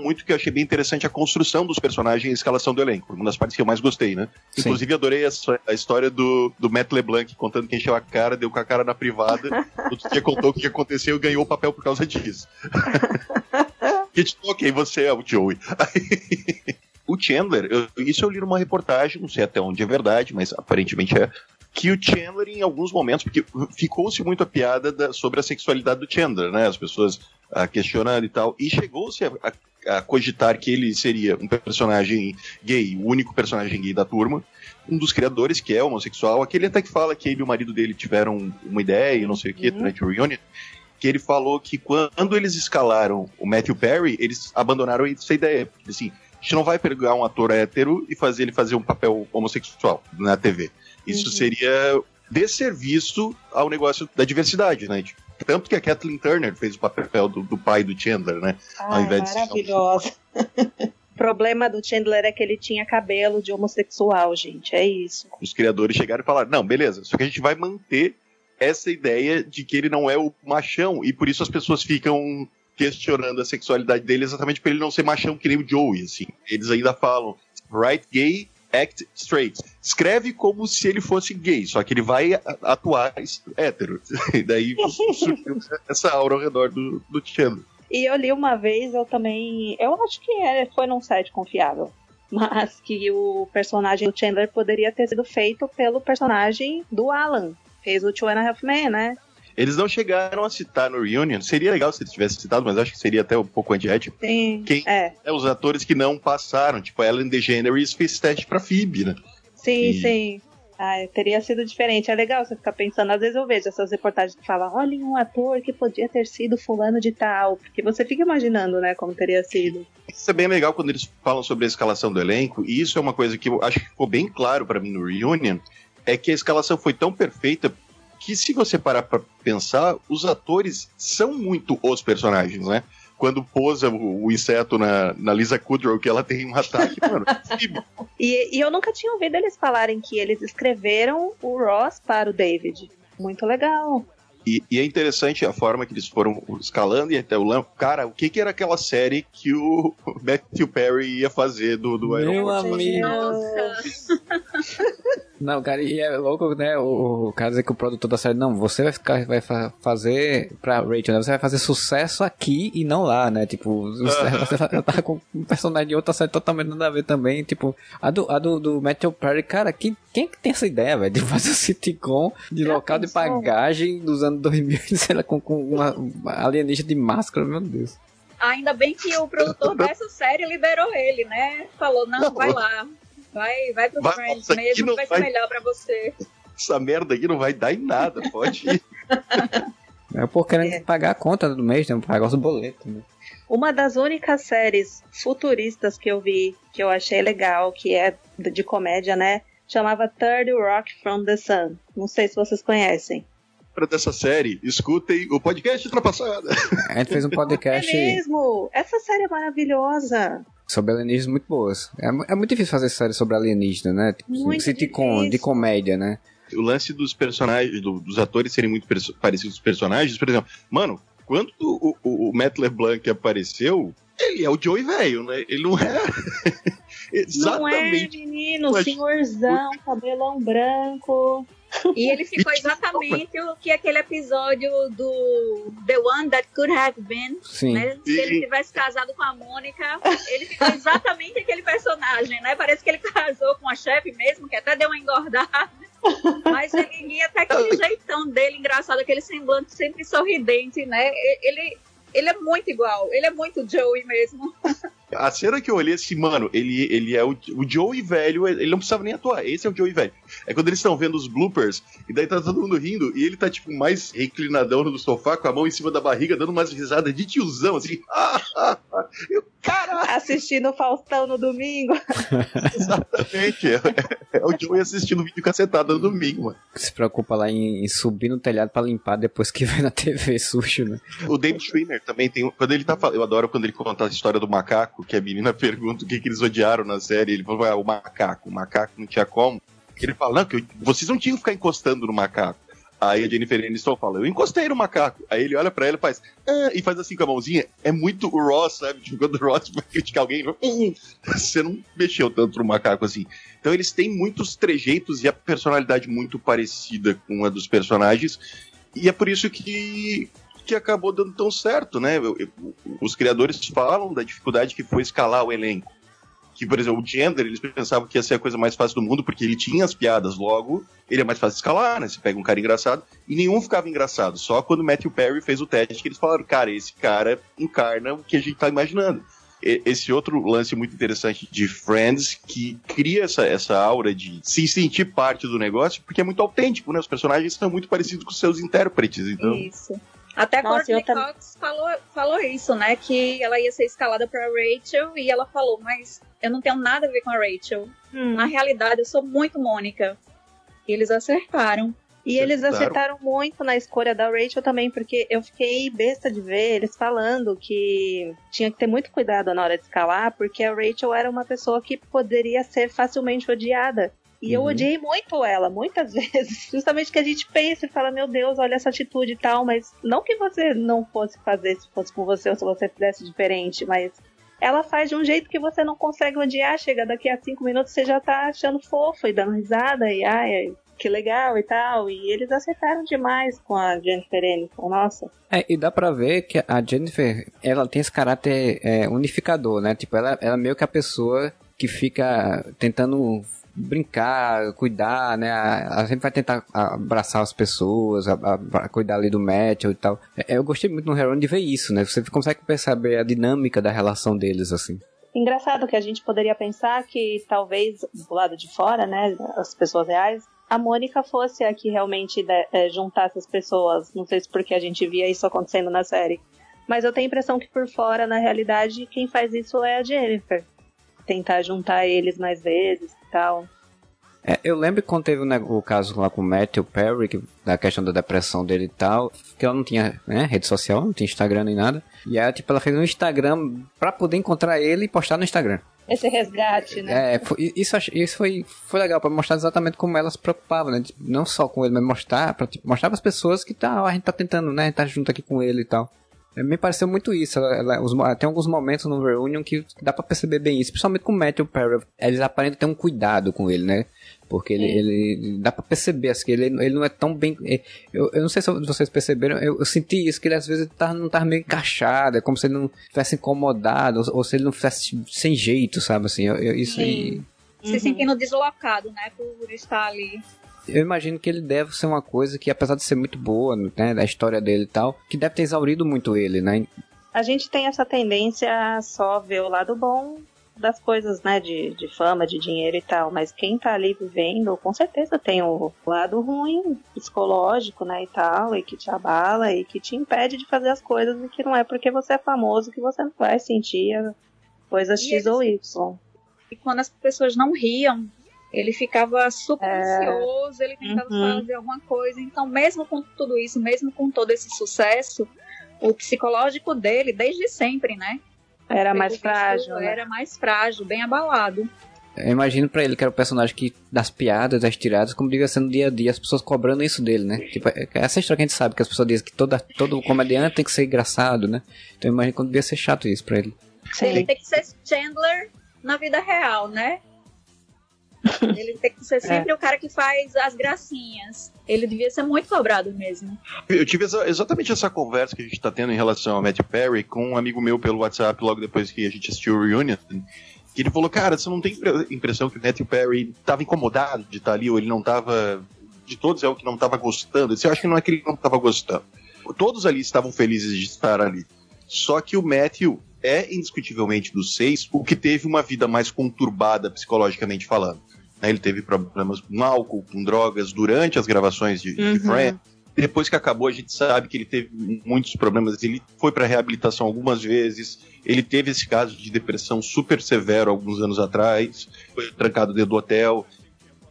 muito que eu achei bem interessante a construção dos personagens e a escalação do elenco. Uma das partes que eu mais gostei, né? Sim. Inclusive, adorei a, a história do, do Matt LeBlanc contando que encheu a cara, deu com a cara na privada, outro dia contou o que aconteceu e ganhou o papel por causa disso. tipo, ok, você é o Joey. O Chandler, eu- isso eu li numa reportagem, não sei até onde é verdade, mas aparentemente é. Que o Chandler, em alguns momentos, porque ficou-se muito a piada da- sobre a sexualidade do Chandler, né? As pessoas ah, questionando e tal. E chegou-se a, a- a cogitar que ele seria um personagem gay, o único personagem gay da turma. Um dos criadores, que é homossexual, aquele até que fala que ele e o marido dele tiveram uma ideia, não sei o que, Uhum. durante que ele falou que quando eles escalaram o Matthew Perry, eles abandonaram essa ideia. Porque, Assim, a gente não vai pegar um ator hétero e fazer ele fazer um papel homossexual na TV. Isso Uhum. seria desserviço ao negócio da diversidade, né? Tipo, Tanto que a Kathleen Turner fez o papel do, do pai do Chandler, né? Ao Ai, invés de ser maravilhosa. problema do Chandler é que ele tinha cabelo de homossexual, gente. É isso. Os criadores chegaram e falaram: não, beleza, só que a gente vai manter essa ideia de que ele não é o machão, e por isso as pessoas ficam questionando a sexualidade dele exatamente por ele não ser machão que nem o Joey, assim. Eles ainda falam, right gay, act straight. Escreve como se ele fosse gay, só que ele vai atuar hétero. E daí surgiu essa aura ao redor do, do Chandler. E eu li uma vez, eu também. Eu acho que é, foi num site confiável. Mas que o personagem do Chandler poderia ter sido feito pelo personagem do Alan. Fez o Two and a Half Men, né? Eles não chegaram a citar no Reunion, seria legal se eles tivessem citado, mas acho que seria até um pouco antiético. Sim. Quem? É. É, os atores que não passaram, tipo a Ellen DeGeneres fez teste pra Phoebe, né? Sim, E- sim. Ah, teria sido diferente. É legal você ficar pensando. Às vezes eu vejo essas reportagens que falam: olha, um ator que podia ter sido fulano de tal. Porque você fica imaginando, né, como teria sido. Isso é bem legal quando eles falam sobre a escalação do elenco, e isso é uma coisa que eu acho que ficou bem claro pra mim no Reunion, é que a escalação foi tão perfeita que se você parar pra pensar, os atores são muito os personagens, né? Quando posa o, o inseto na, na Lisa Kudrow, que ela tem um ataque, mano, Phoebe, E, e eu nunca tinha ouvido eles falarem que eles escreveram o Ross para o David. Muito legal. E, e é interessante a forma que eles foram escalando e até o Lam. Cara, o que, que era aquela série que o Matthew Perry ia fazer do, do Meu aeroporto? amigo. Não, cara, e é louco, né? O, o cara dizer que o produtor da série, não, você vai ficar, vai fa- fazer pra Rachel, né? Você vai fazer sucesso aqui e não lá, né? Tipo, você vai- tá com um personagem de outra série totalmente nada a ver também. Tipo, a do, a do, do Matthew Perry, cara, quem, quem é que tem essa ideia, velho? De fazer um sitcom de Já local de pagagem dos anos 2000, sei lá, com, com uma, uma alienígena de máscara, meu Deus. ainda bem que o produtor dessa série liberou ele, né? Falou, não, vai lá. Vai, vai pro Vai, Friends nossa, mesmo, não vai ser vai- melhor pra você. Essa merda aqui não vai dar em nada, pode ir. É por querendo É. pagar a conta do mês, né? Pagar os boletos, né? Uma das únicas séries futuristas que eu vi, que eu achei legal, que é de de comédia, né? Chamava Third Rock from the Sun. Não sei se vocês conhecem. Para dessa série, escutem o podcast ultrapassada. A gente fez um É podcast. mesmo! Essa série é maravilhosa. sobre alienígenas muito boas. É, é muito difícil fazer série sobre alienígena, né? Tipo, Muito sitcom, de comédia, né? O lance dos personagens, do- dos atores serem muito parecidos com os personagens, por exemplo, mano, quando o, o, o Matt LeBlanc apareceu, ele é o Joey velho, né? Ele não é. Não é, Exatamente. menino, senhorzão, cabelão branco. E ele ficou exatamente o que aquele episódio do The One That Could Have Been, Sim. né? Se ele tivesse casado com a Mônica, ele ficou exatamente aquele personagem, né? Parece que ele casou com a chefe mesmo, que até deu uma engordada. Mas ele ia até aquele jeitão dele, engraçado, aquele semblante sempre sorridente, né? Ele, ele é muito igual, ele é muito Joey mesmo. A cena que eu olhei assim, mano, ele, ele é o, o Joey velho, ele não precisava nem atuar. Esse é o Joey velho. É quando eles estão vendo os bloopers, e daí tá todo mundo rindo, e ele tá, tipo, mais reclinadão no sofá, com a mão em cima da barriga, dando umas risadas de tiozão, assim. Ah, ah, ah. Eu, caralho, Assistindo o Faustão no domingo. exatamente. É, é o Joey assistindo vídeo cacetado no domingo, mano. Se preocupa lá em, em subir no telhado pra limpar depois que vê na TV sujo, né? O David Schwimmer também tem. um- Quando ele tá falando. Eu adoro quando ele conta a história do macaco, que a menina pergunta o que, que eles odiaram na série. Ele falou, ah, o macaco. O macaco não tinha como. Ele fala, não, que eu- vocês não tinham que ficar encostando no macaco. Aí a Jennifer Aniston fala, eu encostei no macaco. Aí ele olha pra ela e faz, ah, e faz assim com a mãozinha. É muito o Ross, sabe? Tipo, quando o Ross vai criticar alguém, fala, "Hum, você não mexeu tanto no macaco assim. Então eles têm muitos trejeitos e a personalidade muito parecida com a dos personagens. E é por isso que, que acabou dando tão certo, né? Eu- eu- Os criadores falam da dificuldade que foi escalar o elenco. Que, por exemplo, o Gender, eles pensavam que ia ser a coisa mais fácil do mundo, porque ele tinha as piadas, logo, ele é mais fácil de escalar, né? Você pega um cara engraçado, e nenhum ficava engraçado. Só quando Matthew Perry fez o teste que eles falaram, cara, esse cara encarna o que a gente tá imaginando. Esse outro lance muito interessante de Friends, que cria essa, essa aura de se sentir parte do negócio, porque é muito autêntico, né? Os personagens são muito parecidos com seus intérpretes, então... Isso. Até a Nossa, Courtney Cox falou, falou isso, né? Que ela ia ser escalada pra Rachel e ela falou, mas eu não tenho nada a ver com a Rachel. Hum. Na realidade, eu sou muito Mônica. E eles acertaram. E eles Acertaram. acertaram muito na escolha da Rachel também, porque eu fiquei besta de ver eles falando que tinha que ter muito cuidado na hora de escalar, porque a Rachel era uma pessoa que poderia ser facilmente odiada. E eu Uhum. odiei muito ela, muitas vezes. Justamente que a gente pensa e fala, meu Deus, olha essa atitude e tal, mas não que você não fosse fazer se fosse com você ou se você fizesse diferente, mas ela faz de um jeito que você não consegue odiar. Chega daqui a cinco minutos, você já tá achando fofo e dando risada e ai, que legal e tal. E eles acertaram demais com a Jennifer Aniston, nossa. É, e dá pra ver que a Jennifer, ela tem esse caráter é, unificador, né? Tipo, ela, ela é meio que a pessoa que fica tentando brincar, cuidar, né? Ela sempre vai tentar abraçar as pessoas, a- a- a cuidar ali do Matthew e tal. É, Eu gostei muito no Heron de ver isso, né? Você consegue perceber a dinâmica da relação deles, assim. Engraçado que a gente poderia pensar que talvez do lado de fora, né, as pessoas reais, a Mônica fosse a que realmente de- eh, juntasse as pessoas. Não sei se porque a gente via isso acontecendo na série. Mas eu tenho a impressão que por fora, na realidade, quem faz isso é a Jennifer. Tentar juntar eles mais vezes tal. É, eu lembro quando teve o, ne- o caso lá com o Matthew Perry, que, da questão da depressão dele e tal, que ela não tinha né, rede social, não tinha Instagram nem nada. E aí, tipo, ela fez um Instagram pra poder encontrar ele e postar no Instagram. Esse resgate, né? É, isso, isso foi, foi legal pra mostrar exatamente como ela se preocupava, né? Não só com ele, mas mostrar pra tipo, mostrar pras pessoas que tá, ó, a gente tá tentando, né? A gente tá junto aqui com ele e tal. É, Me pareceu muito isso. Ela, ela- os tem alguns momentos no Reunion que dá pra perceber bem isso, principalmente com o Matthew Perry. Eles aparentam ter um cuidado com ele, né? Porque ele, Sim. ele dá pra perceber assim, que ele, ele não é tão bem. é, Eu, eu não sei se vocês perceberam, eu, eu senti isso, que ele às vezes tá, não tava meio encaixado, é como se ele não tivesse incomodado, ou, ou se ele não tivesse sem jeito, sabe assim? Eu- eu- isso aí. Uhum. Se sentindo deslocado, né? Por estar ali. Eu imagino que ele deve ser uma coisa que, apesar de ser muito boa, né, da história dele e tal, que deve ter exaurido muito ele, né? A gente tem essa tendência a só ver o lado bom das coisas, né? De, de fama, de dinheiro e tal. Mas quem tá ali vivendo, com certeza tem o lado ruim, psicológico, né? E tal, e que te abala e que te impede de fazer as coisas e que não é porque você é famoso que você não vai sentir coisas E X ou Y. E quando as pessoas não riam, ele ficava super É. ansioso, ele tentava Uhum. fazer alguma coisa. Então, mesmo com tudo isso, mesmo com todo esse sucesso, o psicológico dele, desde sempre, né? Era pelo mais frágil, né? Era mais frágil, bem abalado. Eu imagino pra ele que era o personagem que, das piadas, das tiradas, como devia ser no dia a dia, as pessoas cobrando isso dele, né? Tipo, é- é essa história que a gente sabe, que as pessoas dizem que toda, todo comediante tem que ser engraçado, né? Então eu imagino que devia ser chato isso pra ele. Ele Sim. tem que ser Chandler na vida real, né? Ele tem que ser sempre o cara que faz as gracinhas. Ele devia ser muito cobrado mesmo. Eu tive exa- exatamente essa conversa que a gente tá tendo em relação ao Matthew Perry com um amigo meu pelo WhatsApp logo depois que a gente assistiu o Reunion. Que ele falou, cara, você não tem impre- impressão que o Matthew Perry tava incomodado de estar ali, ou ele não tava. De todos é o que não tava gostando. Eu acho que não é que ele não tava gostando. Todos ali estavam felizes de estar ali. Só que o Matthew é indiscutivelmente dos seis o que teve uma vida mais conturbada psicologicamente falando. Né? Ele teve problemas com álcool, com drogas durante as gravações de, de Uhum. Friends. Depois que acabou, a gente sabe que ele teve muitos problemas. Ele foi para reabilitação algumas vezes. Ele teve esse caso de depressão super severo alguns anos atrás. Foi trancado dentro do hotel.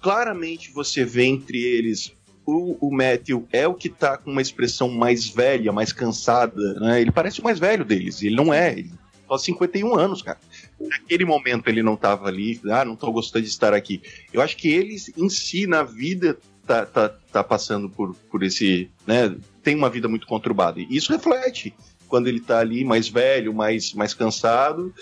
Claramente você vê entre eles o, o Matthew é o que tá com uma expressão mais velha, mais cansada, né? Ele parece o mais velho deles. Ele não é. Ele só 51 anos, cara. Naquele momento ele não tava ali, ah, não tô gostando de estar aqui. Eu acho que ele em si, na vida, tá, tá, tá passando por, por esse, né? Tem uma vida muito conturbada. E isso reflete quando ele tá ali mais velho, mais, mais cansado.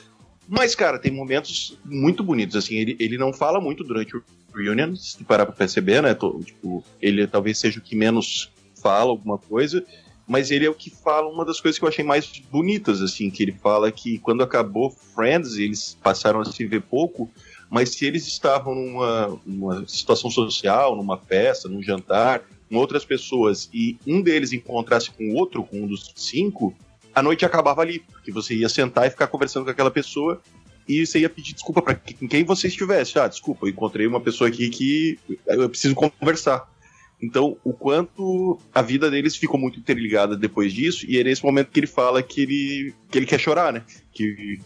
Mas, cara, tem momentos muito bonitos, assim, ele, ele não fala muito durante o Reunion, se parar pra perceber, né? Tô, tipo, ele talvez seja o que menos fala alguma coisa, mas ele é o que fala uma das coisas que eu achei mais bonitas, assim, que ele fala que quando acabou Friends, eles passaram a se ver pouco, mas se eles estavam numa, numa situação social, numa festa, num jantar, com outras pessoas, e um deles encontrasse com o outro, com um dos cinco, a noite acabava ali, porque você ia sentar e ficar conversando com aquela pessoa e você ia pedir desculpa para quem você estivesse. Ah, desculpa, eu encontrei uma pessoa aqui que eu preciso conversar. Então, o quanto a vida deles ficou muito interligada depois disso, e é nesse momento que ele fala que ele, que ele quer chorar, né? Que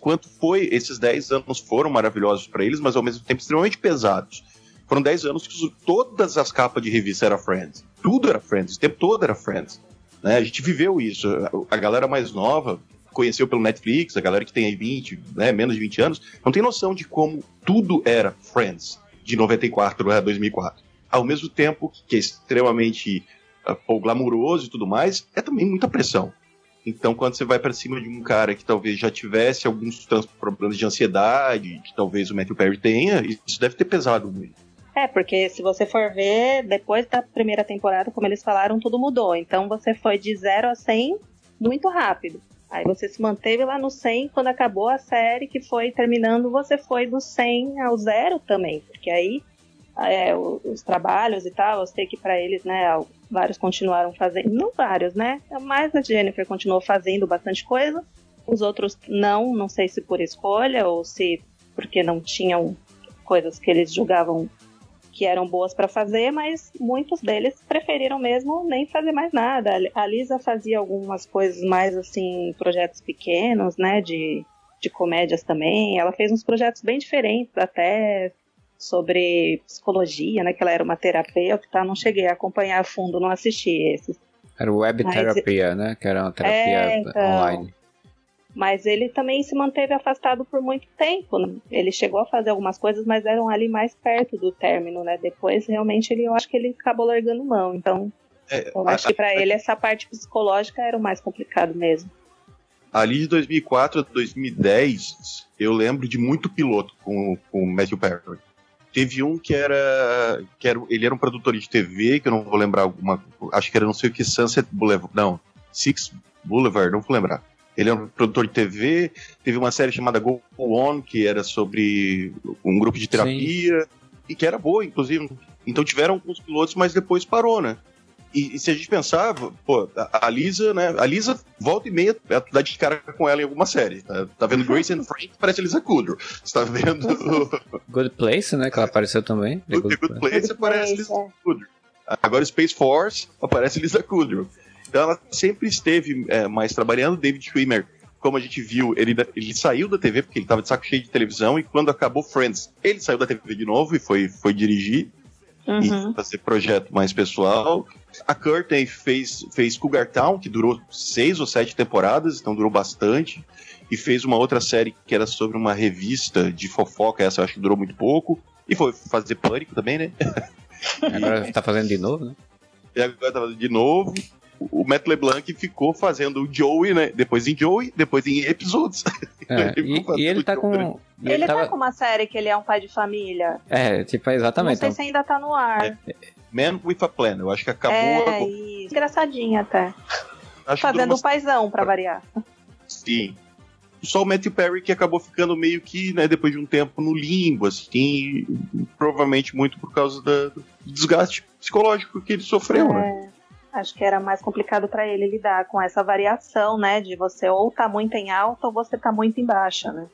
quanto foi, esses 10 anos foram maravilhosos para eles, mas ao mesmo tempo extremamente pesados. Foram 10 anos que todas as capas de revista era Friends. Tudo era Friends, o tempo todo era Friends. Né? A gente viveu isso. A- A galera mais nova conheceu pelo Netflix, a galera que tem aí 20, né, menos de 20 anos, não tem noção de como tudo era Friends de 94 a 2004. Ao mesmo tempo que é extremamente pô, glamuroso e tudo mais, é também muita pressão. Então, quando você vai pra cima de um cara que talvez já tivesse alguns problemas de ansiedade, que talvez o Matthew Perry tenha, isso deve ter pesado muito. É, porque se você for ver, depois da primeira temporada, como eles falaram, tudo mudou. Então você foi de 0 a 100 muito rápido. Aí você se manteve lá no 100, quando acabou a série, que foi terminando, você foi do 100 ao zero também. Porque aí é, os trabalhos e tal, eu sei que pra eles, né, vários continuaram fazendo, não vários, né, mas a Jennifer continuou fazendo bastante coisa, os outros não, não sei se por escolha ou se porque não tinham coisas que eles julgavam que eram boas pra fazer, mas muitos deles preferiram mesmo nem fazer mais nada. A Lisa fazia algumas coisas mais assim, projetos pequenos, né, de, de comédias também. Ela fez uns projetos bem diferentes, até sobre psicologia, né, que ela era uma terapeuta, tá? Não cheguei a acompanhar a fundo, não assisti esses. Era Web Mas- Terapia, né? Que era uma terapia É, então. online. Mas ele também se manteve afastado por muito tempo. né? Ele chegou a fazer algumas coisas, mas eram ali mais perto do término, né? Depois, realmente, ele, eu acho que ele acabou largando mão. Então, É, eu a- acho que pra ele essa parte psicológica era o mais complicado mesmo. Ali de 2004 a 2010, eu lembro de muito piloto com, com o Matthew Perry. Teve um que era, que era. Ele era um produtor de TV, que eu não vou lembrar alguma. Acho que era não sei o que, Sunset Boulevard. Não, Six Boulevard, não vou lembrar. Ele era um produtor de TV, teve uma série chamada Go On, que era sobre um grupo de terapia, e que era boa, inclusive. Então tiveram alguns pilotos, mas depois parou, né? E, e se a gente pensava, pô, a, a Lisa, né? A Lisa volta e meia, é, tu dá de cara com ela em alguma série. Tá, tá vendo Grace and Frank, parece a Lisa Kudrow. Você tá vendo Good Place, né? Que ela apareceu também. The The Good Place. Place, aparece Lisa é. Kudrow. Agora Space Force, aparece Lisa Kudrow. Então ela sempre esteve é, mais trabalhando. David Schwimmer, como a gente viu, ele, ele saiu da TV porque ele tava de saco cheio de televisão e quando acabou Friends, ele saiu da TV de novo e foi, foi dirigir Uhum. e fazer projeto mais pessoal. A Curtin fez, fez Cougar Town, que durou seis ou sete temporadas, então durou bastante. E fez uma outra série que era sobre uma revista de fofoca, essa eu acho que durou muito pouco. E foi fazer Pânico também, né? Agora tá fazendo de novo, né? E agora tava de novo. O Matt LeBlanc ficou fazendo o Joey, né? Depois em Joey, depois em episódios. É, Ele e, e ele tá fazendo com. E Ele, tava- tá com uma série que ele é um pai de família. É, tipo, é Não exatamente. sei então, se ainda tá no ar. Man with a Plan. Eu acho que acabou. é, isso. Engraçadinha até. acho Fazendo o paizão, pra variar. Sim. Só o Matthew Perry que acabou ficando meio que, né, depois de um tempo no limbo, assim, provavelmente muito por causa da- do desgaste psicológico que ele sofreu, né? É, acho que era mais complicado pra ele lidar com essa variação, né? De você ou tá muito em alta ou você tá muito em baixa, né?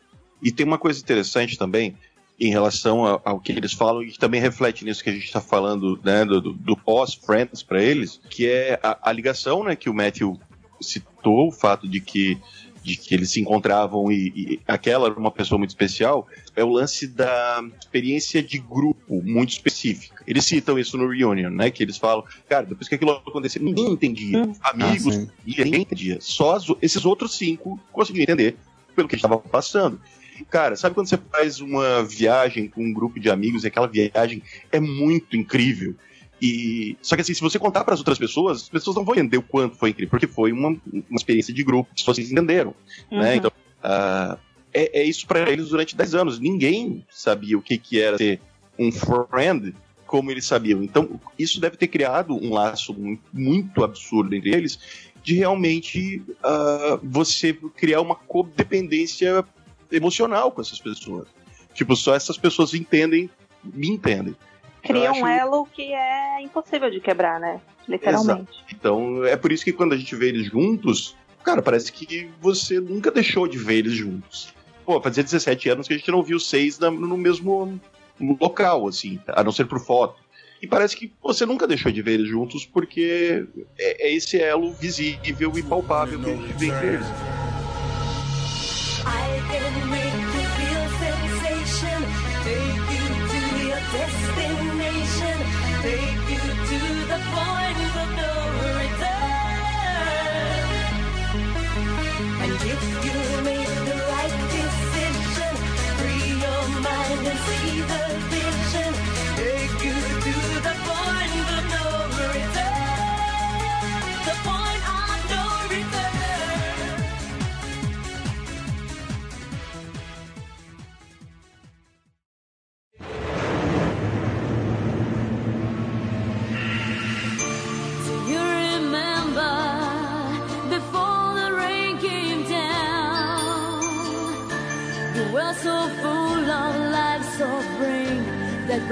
E tem uma coisa interessante também em relação ao, ao que eles falam e que também reflete nisso que a gente está falando, né, do, do- pós-Friends para eles, que é a, a ligação, né, que o Matthew citou, o fato de que de que eles se encontravam e, e aquela era uma pessoa muito especial, é o lance da experiência de grupo muito específica. Eles citam isso no Reunion, né? Que eles falam, cara, depois que aquilo aconteceu, ninguém entendia. Amigos, Ah, ninguém entendia. Só esses outros cinco conseguiam entender pelo que estava passando. Cara, sabe quando você faz uma viagem com um grupo de amigos e aquela viagem é muito incrível? E só que assim, se você contar para as outras pessoas, as pessoas não vão entender o quanto foi incrível, porque foi uma, uma experiência de grupo, que vocês entenderam, né? Uhum. Então, ah, é, é isso para eles durante 10 anos. Ninguém sabia o que, que era ser um friend como eles sabiam. Então, isso deve ter criado um laço muito, muito absurdo entre eles, de realmente ah, você criar uma codependência emocional com essas pessoas. Tipo, só essas pessoas entendem, me entendem. Cria um elo que é impossível de quebrar, né? Literalmente. Então, é por isso que quando a gente vê eles juntos, cara, parece que você nunca deixou de ver eles juntos. Pô, fazia 17 anos que a gente não viu seis na- no mesmo local, assim, a não ser por foto. E parece que você nunca deixou de ver eles juntos porque é, é esse elo visível e palpável que a gente vê entre eles.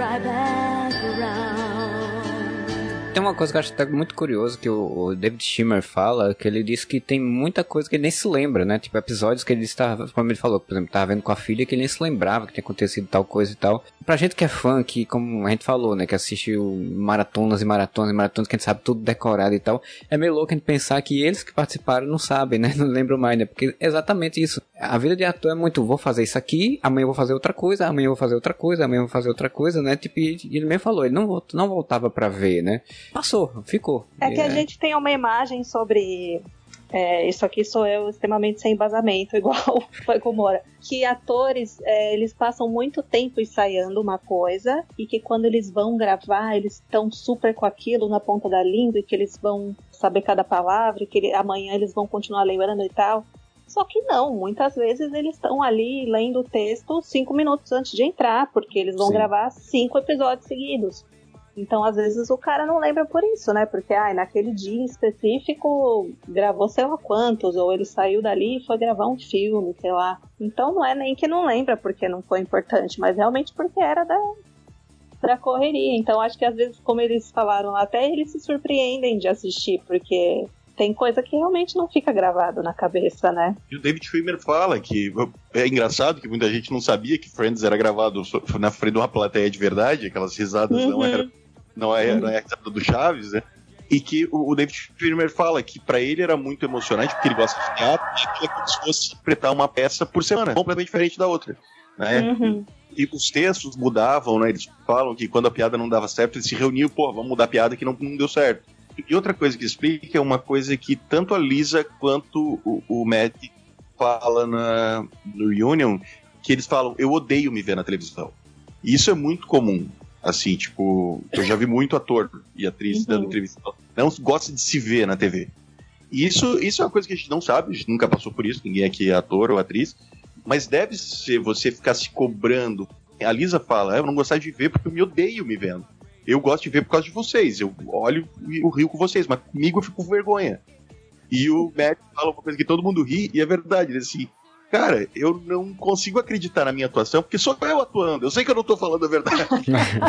Right back. Tem uma coisa que eu acho até muito curioso que o, o David Schimmer fala, que ele diz que tem muita coisa que ele nem se lembra, né? Tipo, episódios que ele estava, como ele falou, por exemplo, tava vendo com a filha que ele nem se lembrava que tinha acontecido tal coisa e tal. Pra gente que é fã, que, como a gente falou, né, que assistiu maratonas e maratonas e maratonas, que a gente sabe tudo decorado e tal, é meio louco a gente pensar que eles que participaram não sabem, né? Não lembram mais, né? Porque é exatamente isso. A vida de ator é muito, vou fazer isso aqui, amanhã vou fazer outra coisa, amanhã vou fazer outra coisa, amanhã vou fazer outra coisa, né? Tipo, ele mesmo falou, ele não, não voltava pra ver, né? Passou, ficou. É que a gente tem uma imagem sobre. é, isso aqui sou eu extremamente sem embasamento, igual foi com o Mora. Que atores, é, eles passam muito tempo ensaiando uma coisa e que quando eles vão gravar, eles estão super com aquilo na ponta da língua e que eles vão saber cada palavra e que ele- amanhã eles vão continuar lembrando e tal. Só que não, muitas vezes eles estão ali lendo o texto cinco minutos antes de entrar, porque eles vão Sim. gravar cinco episódios seguidos. Então, às vezes, o cara não lembra por isso, né? Porque, ai, naquele dia específico, gravou sei lá quantos, ou ele saiu dali e foi gravar um filme, sei lá. Então, não é nem que não lembra porque não foi importante, mas realmente porque era da, da correria. Então, acho que às vezes, como eles falaram até eles se surpreendem de assistir, porque tem coisa que realmente não fica gravado na cabeça, né? E o David Schwimmer fala que é engraçado que muita gente não sabia que Friends era gravado na frente de uma plateia de verdade, aquelas risadas não Uhum. eram não é, não é a risada do Chaves, né? E que o, o David Schwimmer fala que pra ele era muito emocionante, porque ele gosta de teatro, e aquilo é como se fosse interpretar uma peça por semana, completamente diferente da outra. Né? Uhum. E os textos mudavam, né? Eles falam que quando a piada não dava certo, eles se reuniam, pô, vamos mudar a piada que não, não deu certo. E outra coisa que explica é uma coisa que tanto a Lisa quanto o, o Matt fala na, no Reunion, que eles falam, eu odeio me ver na televisão. E isso é muito comum. Assim, tipo, eu já vi muito ator e atriz Uhum. dando entrevista. Não gosta de se ver na TV. E isso, isso é uma coisa que a gente não sabe, a gente nunca passou por isso, ninguém aqui é ator ou atriz. Mas deve ser você ficar se cobrando. A Lisa fala, "Ah, eu não gostava de ver porque eu me odeio me vendo. Eu gosto de ver por causa de vocês. Eu olho e eu rio com vocês, mas comigo eu fico com vergonha. E o Matt fala uma coisa que todo mundo ri, e é verdade. Ele assim, cara, eu não consigo acreditar na minha atuação, porque sou eu atuando. Eu sei que eu não tô falando a verdade.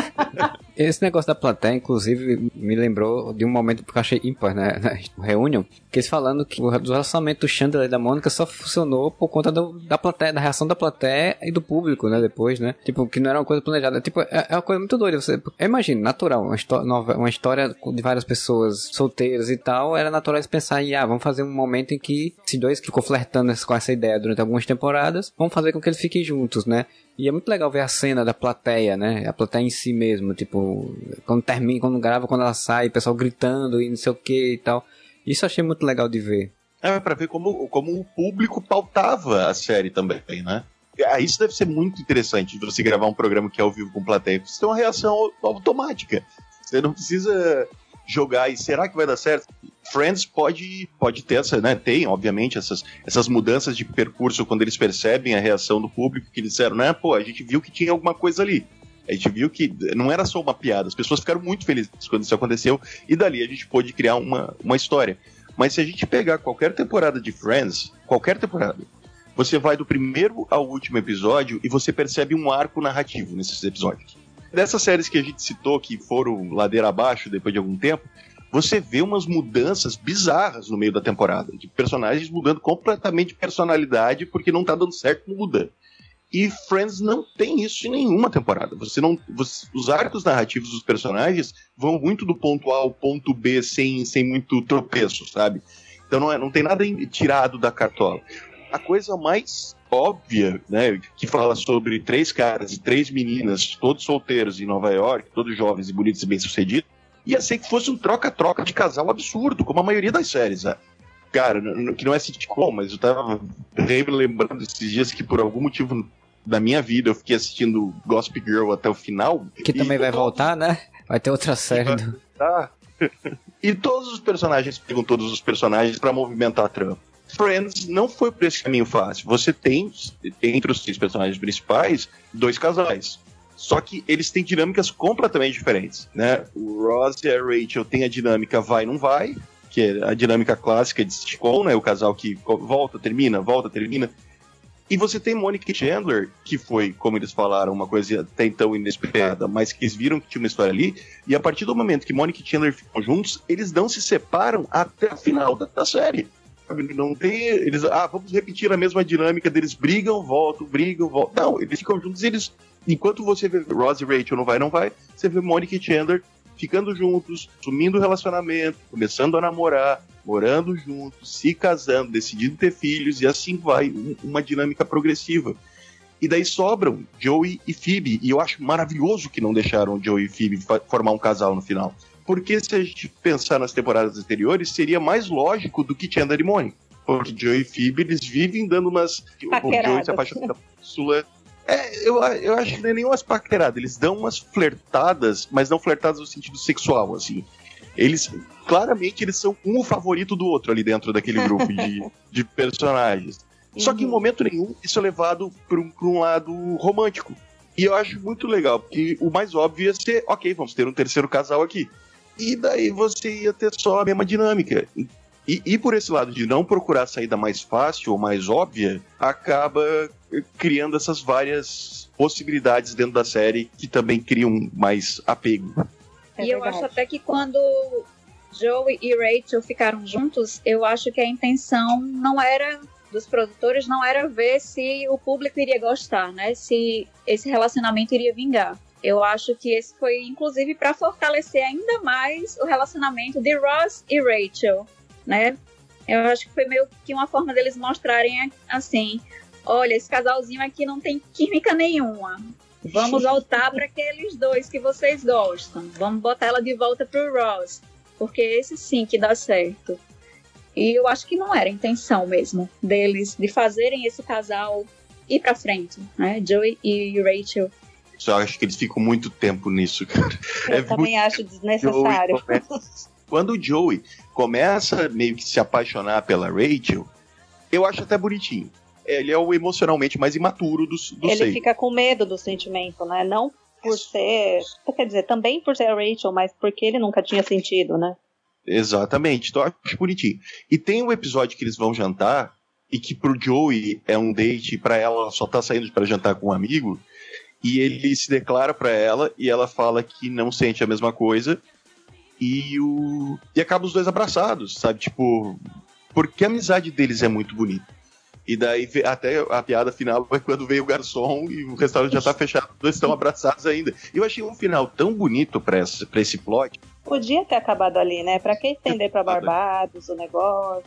Esse negócio da plateia, inclusive, me lembrou de um momento que eu achei ímpar, né? Na reunião, que eles falando que o relacionamento do Chandler e da Mônica só funcionou por conta do- da plateia, da reação da plateia e do público, né? Depois, né? Tipo, que não era uma coisa planejada. Tipo, é, é uma coisa muito doida. Você, imagina, natural, uma, nova- uma história de várias pessoas solteiras e tal, era natural eles pensarem, ah, vamos fazer um momento em que esses dois ficou flertando com essa ideia durante algumas temporadas, vamos fazer com que eles fiquem juntos, né? E é muito legal ver a cena da plateia, né? A plateia em si mesmo, tipo, quando termina, quando grava, quando ela sai, o pessoal gritando e não sei o que e tal. Isso achei muito legal de ver. É pra ver como, como o público pautava a série também, né? Ah, isso deve ser muito interessante de você gravar um programa que é ao vivo com plateia. Você tem uma reação au- automática. Você não precisa jogar e será que vai dar certo? Friends pode, pode ter essa, né? Tem, obviamente, essas, essas mudanças de percurso quando eles percebem a reação do público, que eles disseram, né? Pô, a gente viu que tinha alguma coisa ali. A gente viu que não era só uma piada, as pessoas ficaram muito felizes quando isso aconteceu, e dali a gente pôde criar uma, uma história. Mas se a gente pegar qualquer temporada de Friends, qualquer temporada, você vai do primeiro ao último episódio e você percebe um arco narrativo nesses episódios. Dessas séries que a gente citou que foram ladeira abaixo depois de algum tempo, você vê umas mudanças bizarras no meio da temporada, de personagens mudando completamente de personalidade porque não tá dando certo, muda. E Friends não tem isso em nenhuma temporada. Você não, você- os arcos narrativos dos personagens vão muito do ponto A ao ponto B sem, sem muito tropeço, sabe? Então não, é, não tem nada tirado da cartola. A coisa mais óbvia, né, que fala sobre três caras e três meninas, todos solteiros em Nova York, todos jovens e bonitos e bem-sucedidos, ia ser que fosse um troca-troca de casal absurdo, como a maioria das séries, né? Cara, que não é sitcom, mas eu tava lembrando esses dias que por algum motivo da minha vida eu fiquei assistindo Gossip Girl até o final. Que também vai todos- voltar, né? Vai ter outra série do... Tá. e todos os personagens pegam todos os personagens pra movimentar a trama. Friends não foi por esse caminho fácil. Você tem, entre os seis personagens principais, dois casais. Só que eles têm dinâmicas completamente diferentes, né? O Ross e a Rachel têm a dinâmica vai, não vai, que é a dinâmica clássica de sitcom, né? O casal que volta, termina, volta, termina. E você tem Monica Chandler, que foi, como eles falaram, uma coisa até então inesperada, mas que eles viram que tinha uma história ali, e a partir do momento que Monica e Chandler ficam juntos, eles não se separam até o final da, da série. Não tem. Eles. Ah, vamos repetir a mesma dinâmica deles brigam, voltam, brigam, voltam. Não, eles ficam juntos e eles. Enquanto você vê Ross e Rachel não vai, não vai, você vê Monica e Chandler ficando juntos, sumindo o relacionamento, começando a namorar, morando juntos, se casando, decidindo ter filhos, e assim vai, um- uma dinâmica progressiva. E daí sobram Joey e Phoebe, e eu acho maravilhoso que não deixaram Joey e Phoebe formar um casal no final. Porque se a gente pensar nas temporadas anteriores, seria mais lógico do que Chandler e Mônica. Porque Joey e Phoebe, eles vivem dando umas... O Joey Paqueradas. se apaixona pela Sula... É, eu, eu acho que não é nem umas paqueradas, eles dão umas flertadas, mas não flertadas no sentido sexual, assim. Eles, claramente, eles são um o favorito do outro ali dentro daquele grupo de, de personagens. Só que em Uhum. momento nenhum isso é levado para um, pra um lado romântico. E eu acho muito legal, porque o mais óbvio ia ser, ok, vamos ter um terceiro casal aqui. E daí você ia ter só a mesma dinâmica. E, e por esse lado de não procurar a saída mais fácil ou mais óbvia, acaba criando essas várias possibilidades dentro da série que também criam mais apego. É e eu acho até que quando Joey e Rachel ficaram juntos, eu acho que a intenção não era dos produtores não era ver se o público iria gostar, né? Se esse relacionamento iria vingar. Eu acho que esse foi inclusive para fortalecer ainda mais o relacionamento de Ross e Rachel, né? Eu acho que foi meio que uma forma deles mostrarem assim, olha, esse casalzinho aqui não tem química nenhuma. Vamos voltar para aqueles dois que vocês gostam. Vamos botar ela de volta pro Ross. Porque esse sim que dá certo. E eu acho que não era a intenção mesmo deles de fazerem esse casal ir pra frente, né? Joey e Rachel. Só acho que eles ficam muito tempo nisso, cara. Eu É também acho Joey desnecessário. Quando o Joey começa meio que se apaixonar pela Rachel, eu acho até bonitinho. Ele é o emocionalmente mais imaturo dos do Ele fica com medo do sentimento, né? Não por ser. Quer dizer, também por ser a Rachel, mas porque ele nunca tinha sentido, né? Exatamente, então eu acho bonitinho. E tem um episódio que eles vão jantar, e que pro Joey é um date, pra ela só tá saindo pra jantar com um amigo, e ele se declara pra ela, e ela fala que não sente a mesma coisa, e o. E acaba os dois abraçados, sabe? Tipo. Porque a amizade deles é muito bonita. E daí até a piada final é quando veio o garçom e o restaurante já tá fechado, os dois estão abraçados ainda. E eu achei um final tão bonito pra esse, pra esse plot. Podia ter acabado ali, né? Pra que estender pra Barbados o negócio?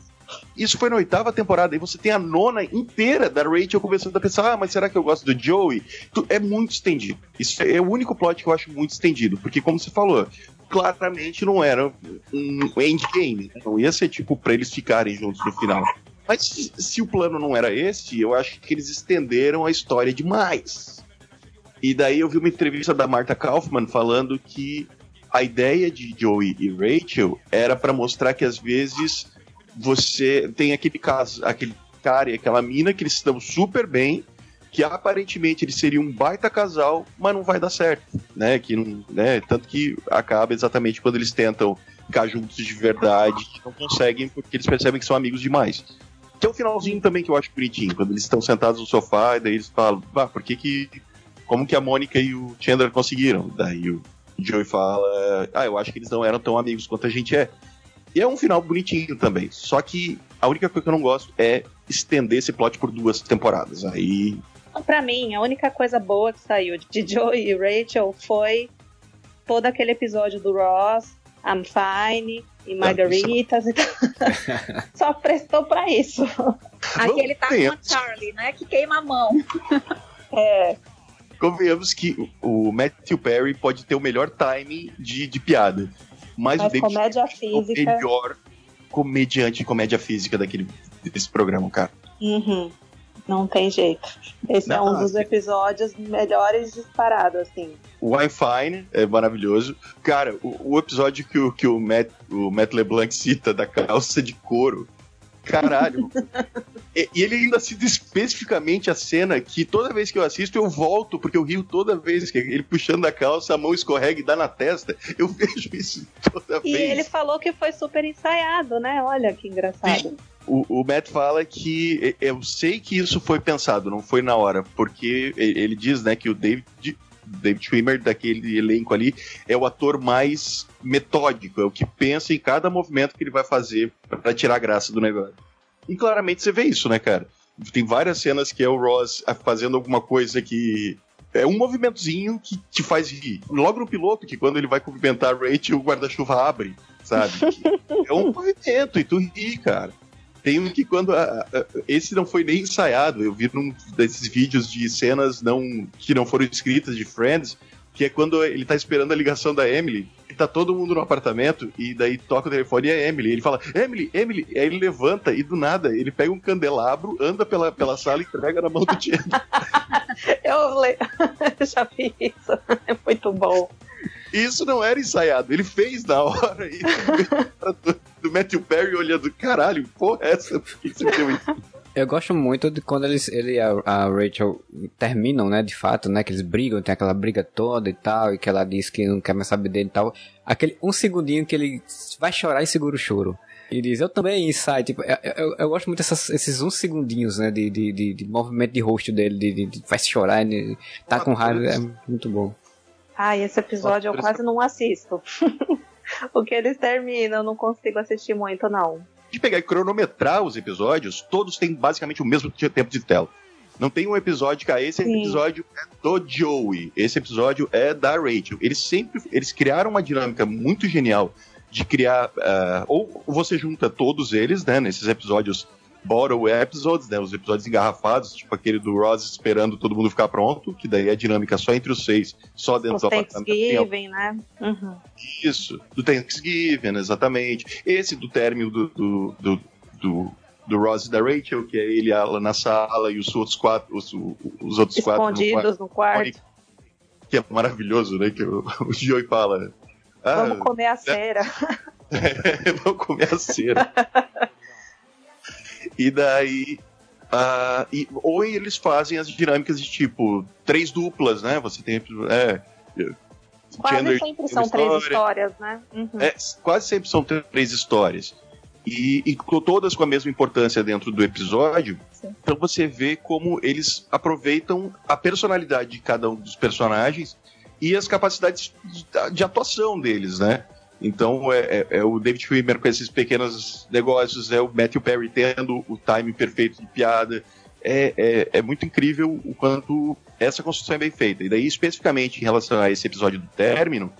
Isso foi na oitava temporada, e você tem a nona inteira da Rachel começando a pensar, ah, mas será que eu gosto do Joey? Tu- É muito estendido. Isso é o único plot que eu acho muito estendido, porque como você falou, claramente não era um endgame, não ia ser tipo pra eles ficarem juntos no final. Mas se, se o plano não era esse, eu acho que eles estenderam a história demais. E daí eu vi uma entrevista da Marta Kaufman falando que a ideia de Joey e Rachel era pra mostrar que às vezes você tem aquele caso, aquele cara e aquela mina que eles estão super bem, que aparentemente eles seriam um baita casal, mas não vai dar certo, né? Que não, né? Tanto que acaba exatamente quando eles tentam ficar juntos de verdade, não conseguem porque eles percebem que são amigos demais. Que é o finalzinho também que eu acho bonitinho, quando eles estão sentados no sofá e daí eles falam, ah, por que que como que a Mônica e o Chandler conseguiram? Daí o Joey fala, ah, eu acho que eles não eram tão amigos quanto a gente é. E é um final bonitinho também. Só que a única coisa que eu não gosto é estender esse plot por duas temporadas. Aí. Pra mim, a única coisa boa que saiu de Joey e Rachel foi todo aquele episódio do Ross, I'm Fine e Margaritas. e tal. Só prestou pra isso. Aquele tá com a. Charlie, né? Que queima a mão. É, Convenhamos que o Matthew Perry pode ter o melhor timing de, de piada. Mas, o mas David comédia é o física. melhor comediante de comédia física daquele, desse programa, cara. Uhum. Não tem jeito. Esse é Não, um dos assim- episódios melhores disparados, assim. O Wi-Fi é maravilhoso. Cara, o, o episódio que, o, que o, Matt, o Matt LeBlanc cita da calça de couro. Caralho. e, e ele ainda cita especificamente a cena que toda vez que eu assisto eu volto, porque eu rio toda vez que ele puxando a calça, a mão escorrega e dá na testa. Eu vejo isso toda E vez. ele falou que foi super ensaiado, né? Olha que engraçado. O, o Matt fala que eu sei que isso foi pensado, não foi na hora, porque ele diz, né, que o David, David Schwimmer daquele elenco ali é o ator mais metódico, é o que pensa em cada movimento que ele vai fazer pra tirar a graça do negócio. E claramente você vê isso, né, cara? Tem várias cenas que é o Ross fazendo alguma coisa que é um movimentozinho que te faz rir. Logo no piloto, que quando ele vai cumprimentar a Rachel, o guarda-chuva abre, sabe? é um movimento e tu ri, cara. Tem um que quando. a- a- esse não foi nem ensaiado. Eu vi num desses vídeos de cenas não, que não foram escritas de Friends, que é quando ele tá esperando a ligação da Emily. E tá todo mundo no apartamento, e daí toca o telefone e é Emily. Ele fala, Emily, Emily. Aí ele levanta e do nada ele pega um candelabro, anda pela, pela sala e entrega na mão do Chandler. Eu le... já vi isso. É muito bom. Isso não era ensaiado, ele fez na hora. E do, do Matthew Perry olhando, caralho, porra, é essa? Por que você deu isso? Eu gosto muito de quando eles, ele e a, a Rachel terminam, né, de fato, né, que eles brigam, tem aquela briga toda e tal, e que ela diz que não quer mais saber dele e tal. Aquele um segundinho que ele vai chorar e segura o choro. E diz, eu também, sai, tipo, eu, eu, eu gosto muito dessas, esses uns segundinhos, né, de, de, de, de movimento de rosto dele, de, de, de faz chorar, de, tá com raiva, é muito bom. Ai, esse episódio eu quase não assisto. o que eles terminam, eu não consigo assistir muito, não. de pegar e cronometrar os episódios, todos têm basicamente o mesmo tempo de tela. Não tem um episódio que ah, esse Sim. episódio é do Joey, esse episódio é da Rachel. Eles sempre eles criaram uma dinâmica muito genial de criar ah, ou você junta todos eles, né, nesses episódios bottle episodes, né, os episódios engarrafados, tipo aquele do Ross esperando todo mundo ficar pronto, que daí é a dinâmica só entre os seis, só dentro Os do apartamento. Thanksgiving, né? Uhum. isso, do Thanksgiving, exatamente. Esse do término do, do, do, do, do Ross e da Rachel, que é ele ela na sala e os outros quatro, os, os outros quatro no quarto, Escondidos no quarto. que é maravilhoso, né? Que o, o Joey fala. Ah, Vamos comer a cera. vamos comer a cera. E daí. ah, e, ou eles fazem as dinâmicas de tipo três duplas, né? Você tem. É, Quase Chandler sempre são uma três história. histórias, né? Uhum. É, quase sempre são três histórias. E, e todas com a mesma importância dentro do episódio. Sim. Então você vê como eles aproveitam a personalidade de cada um dos personagens e as capacidades de, de atuação deles, né? Então é, é- é o David Schwimmer com esses pequenos negócios, é o Matthew Perry tendo o time perfeito de piada. É, é, é muito incrível o quanto essa construção é bem feita. E daí, especificamente em relação a esse episódio do término,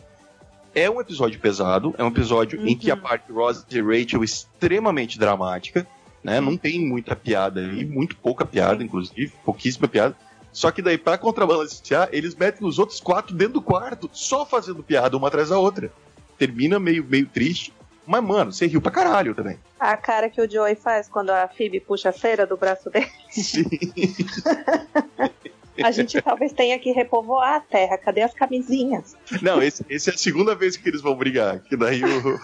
é um episódio pesado, é um episódio em que a parte Ross e Rachel é extremamente dramática, né? Não tem muita piada e muito pouca piada, inclusive, pouquíssima piada. Só que daí, pra contrabalancear, eles metem os outros quatro dentro do quarto, só fazendo piada uma atrás da outra. Termina meio, meio triste, mas, mano, você riu pra caralho também. A cara que o Joey faz quando a Phoebe puxa a cera do braço dele. Sim. A gente talvez tenha que repovoar a terra. Cadê as camisinhas? Não, esse, esse é a segunda vez que eles vão brigar. Que daí o...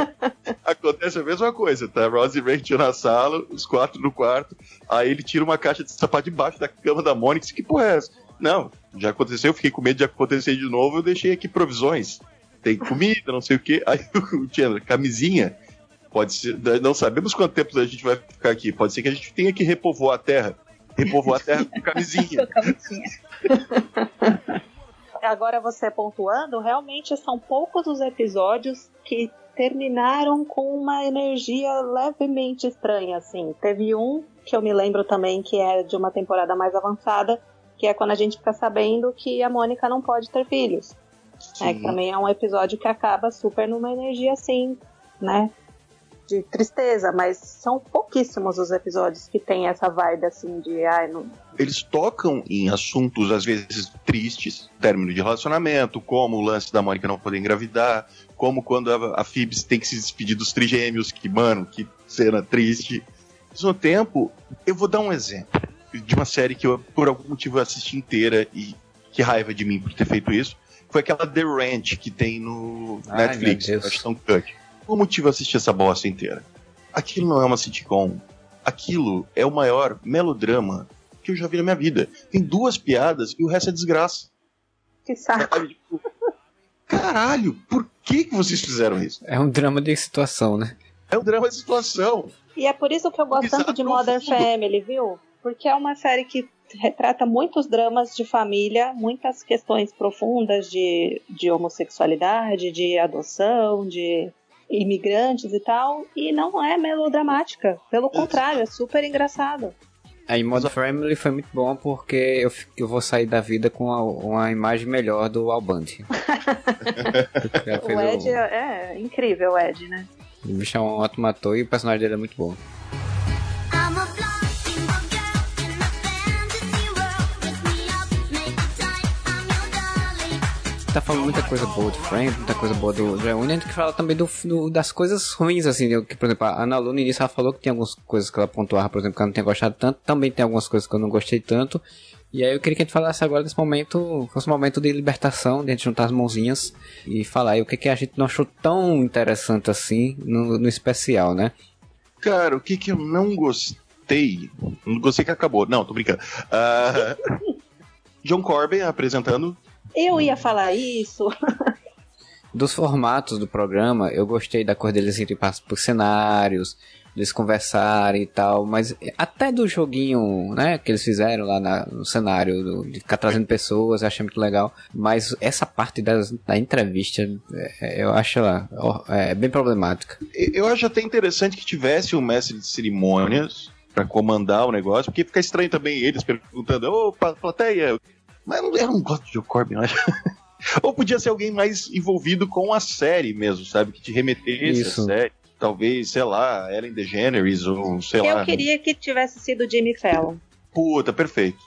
acontece a mesma coisa, tá? Ross e Rachel na sala, os quatro no quarto. Aí ele tira uma caixa de sapato debaixo da cama da Mônica. e Que porra é essa? Não, já aconteceu, eu fiquei com medo de acontecer de novo, eu deixei aqui provisões. Tem comida, não sei o quê. Aí o Chandler, camisinha. Pode ser, não sabemos quanto tempo a gente vai ficar aqui. Pode ser que a gente tenha que repovoar a terra. Repovoar a terra com camisinha. Agora você pontuando, realmente são poucos os episódios que terminaram com uma energia levemente estranha, assim. Teve um que eu me lembro também que é de uma temporada mais avançada, que é quando a gente fica sabendo que a Mônica não pode ter filhos. É, que também é um episódio que acaba super numa energia assim, né? De tristeza, mas são pouquíssimos os episódios que tem essa vibe assim de ai, não, eles tocam em assuntos às vezes tristes, término de relacionamento, como o lance da Mônica não poder engravidar, como quando a, a Phoebe tem que se despedir dos trigêmeos, que, mano, que cena triste. Ao mesmo tempo, eu vou dar um exemplo de uma série que eu, por algum motivo, assisti inteira e que raiva de mim por ter feito isso. Foi aquela The Ranch que tem no Ai, Netflix. Ashton Kutcher. Por motivo eu assisti essa bosta inteira. Aquilo não é uma sitcom. Aquilo é o maior melodrama que eu já vi na minha vida. Tem duas piadas e o resto é desgraça. que saco. Sabe? Tipo, caralho, por que, que vocês fizeram isso? É um drama de situação, né? É um drama de situação. E é por isso que eu gosto Exato, tanto de no Modern. Family, viu? Porque é uma série que retrata muitos dramas de família, muitas questões profundas de, de homossexualidade, de adoção, de imigrantes e tal, e não é melodramática. Pelo contrário, é super engraçado. Aí Modern Family foi muito bom porque eu, eu vou sair da vida com a- uma imagem melhor do fez O Ed é, é incrível, o Ed, né? O bicho é um ótimo ator e o personagem dele é muito bom. Tá falando muita coisa boa do Friends, muita coisa boa do Reunion, a gente falar também do, do- das coisas ruins, assim, né? que, por exemplo, a Ana Lu no início ela falou que tem algumas coisas que ela pontuava, por exemplo, que ela não tinha gostado tanto, também tem algumas coisas que eu não gostei tanto, e aí eu queria que a gente falasse agora desse momento, fosse um momento de libertação, de a gente juntar as mãozinhas e falar aí o que, que a gente não achou tão interessante assim no, no especial, né? Cara, o que que eu não gostei? Não gostei que acabou. Não, tô brincando. Ah, John Corbin apresentando. Eu ia falar isso. Dos formatos do programa, eu gostei da cor deles irem para por cenários, eles conversarem e tal, mas até do joguinho, né, que eles fizeram lá na- no cenário, do- de ficar trazendo pessoas, eu achei muito legal. Mas essa parte das- da entrevista, é, eu acho ela é, bem problemática. Eu acho até interessante que tivesse um mestre de cerimônias pra comandar o negócio, porque fica estranho também eles perguntando, ô, pa- plateia. Mas eu não, eu não gosto de John Corbin, eu acho. Ou podia ser alguém mais envolvido com a série mesmo, sabe? Que te remetesse Isso. à série. Talvez, sei lá, Ellen DeGeneres ou sei Eu lá. queria que tivesse sido Jimmy Fallon. Puta, perfeito.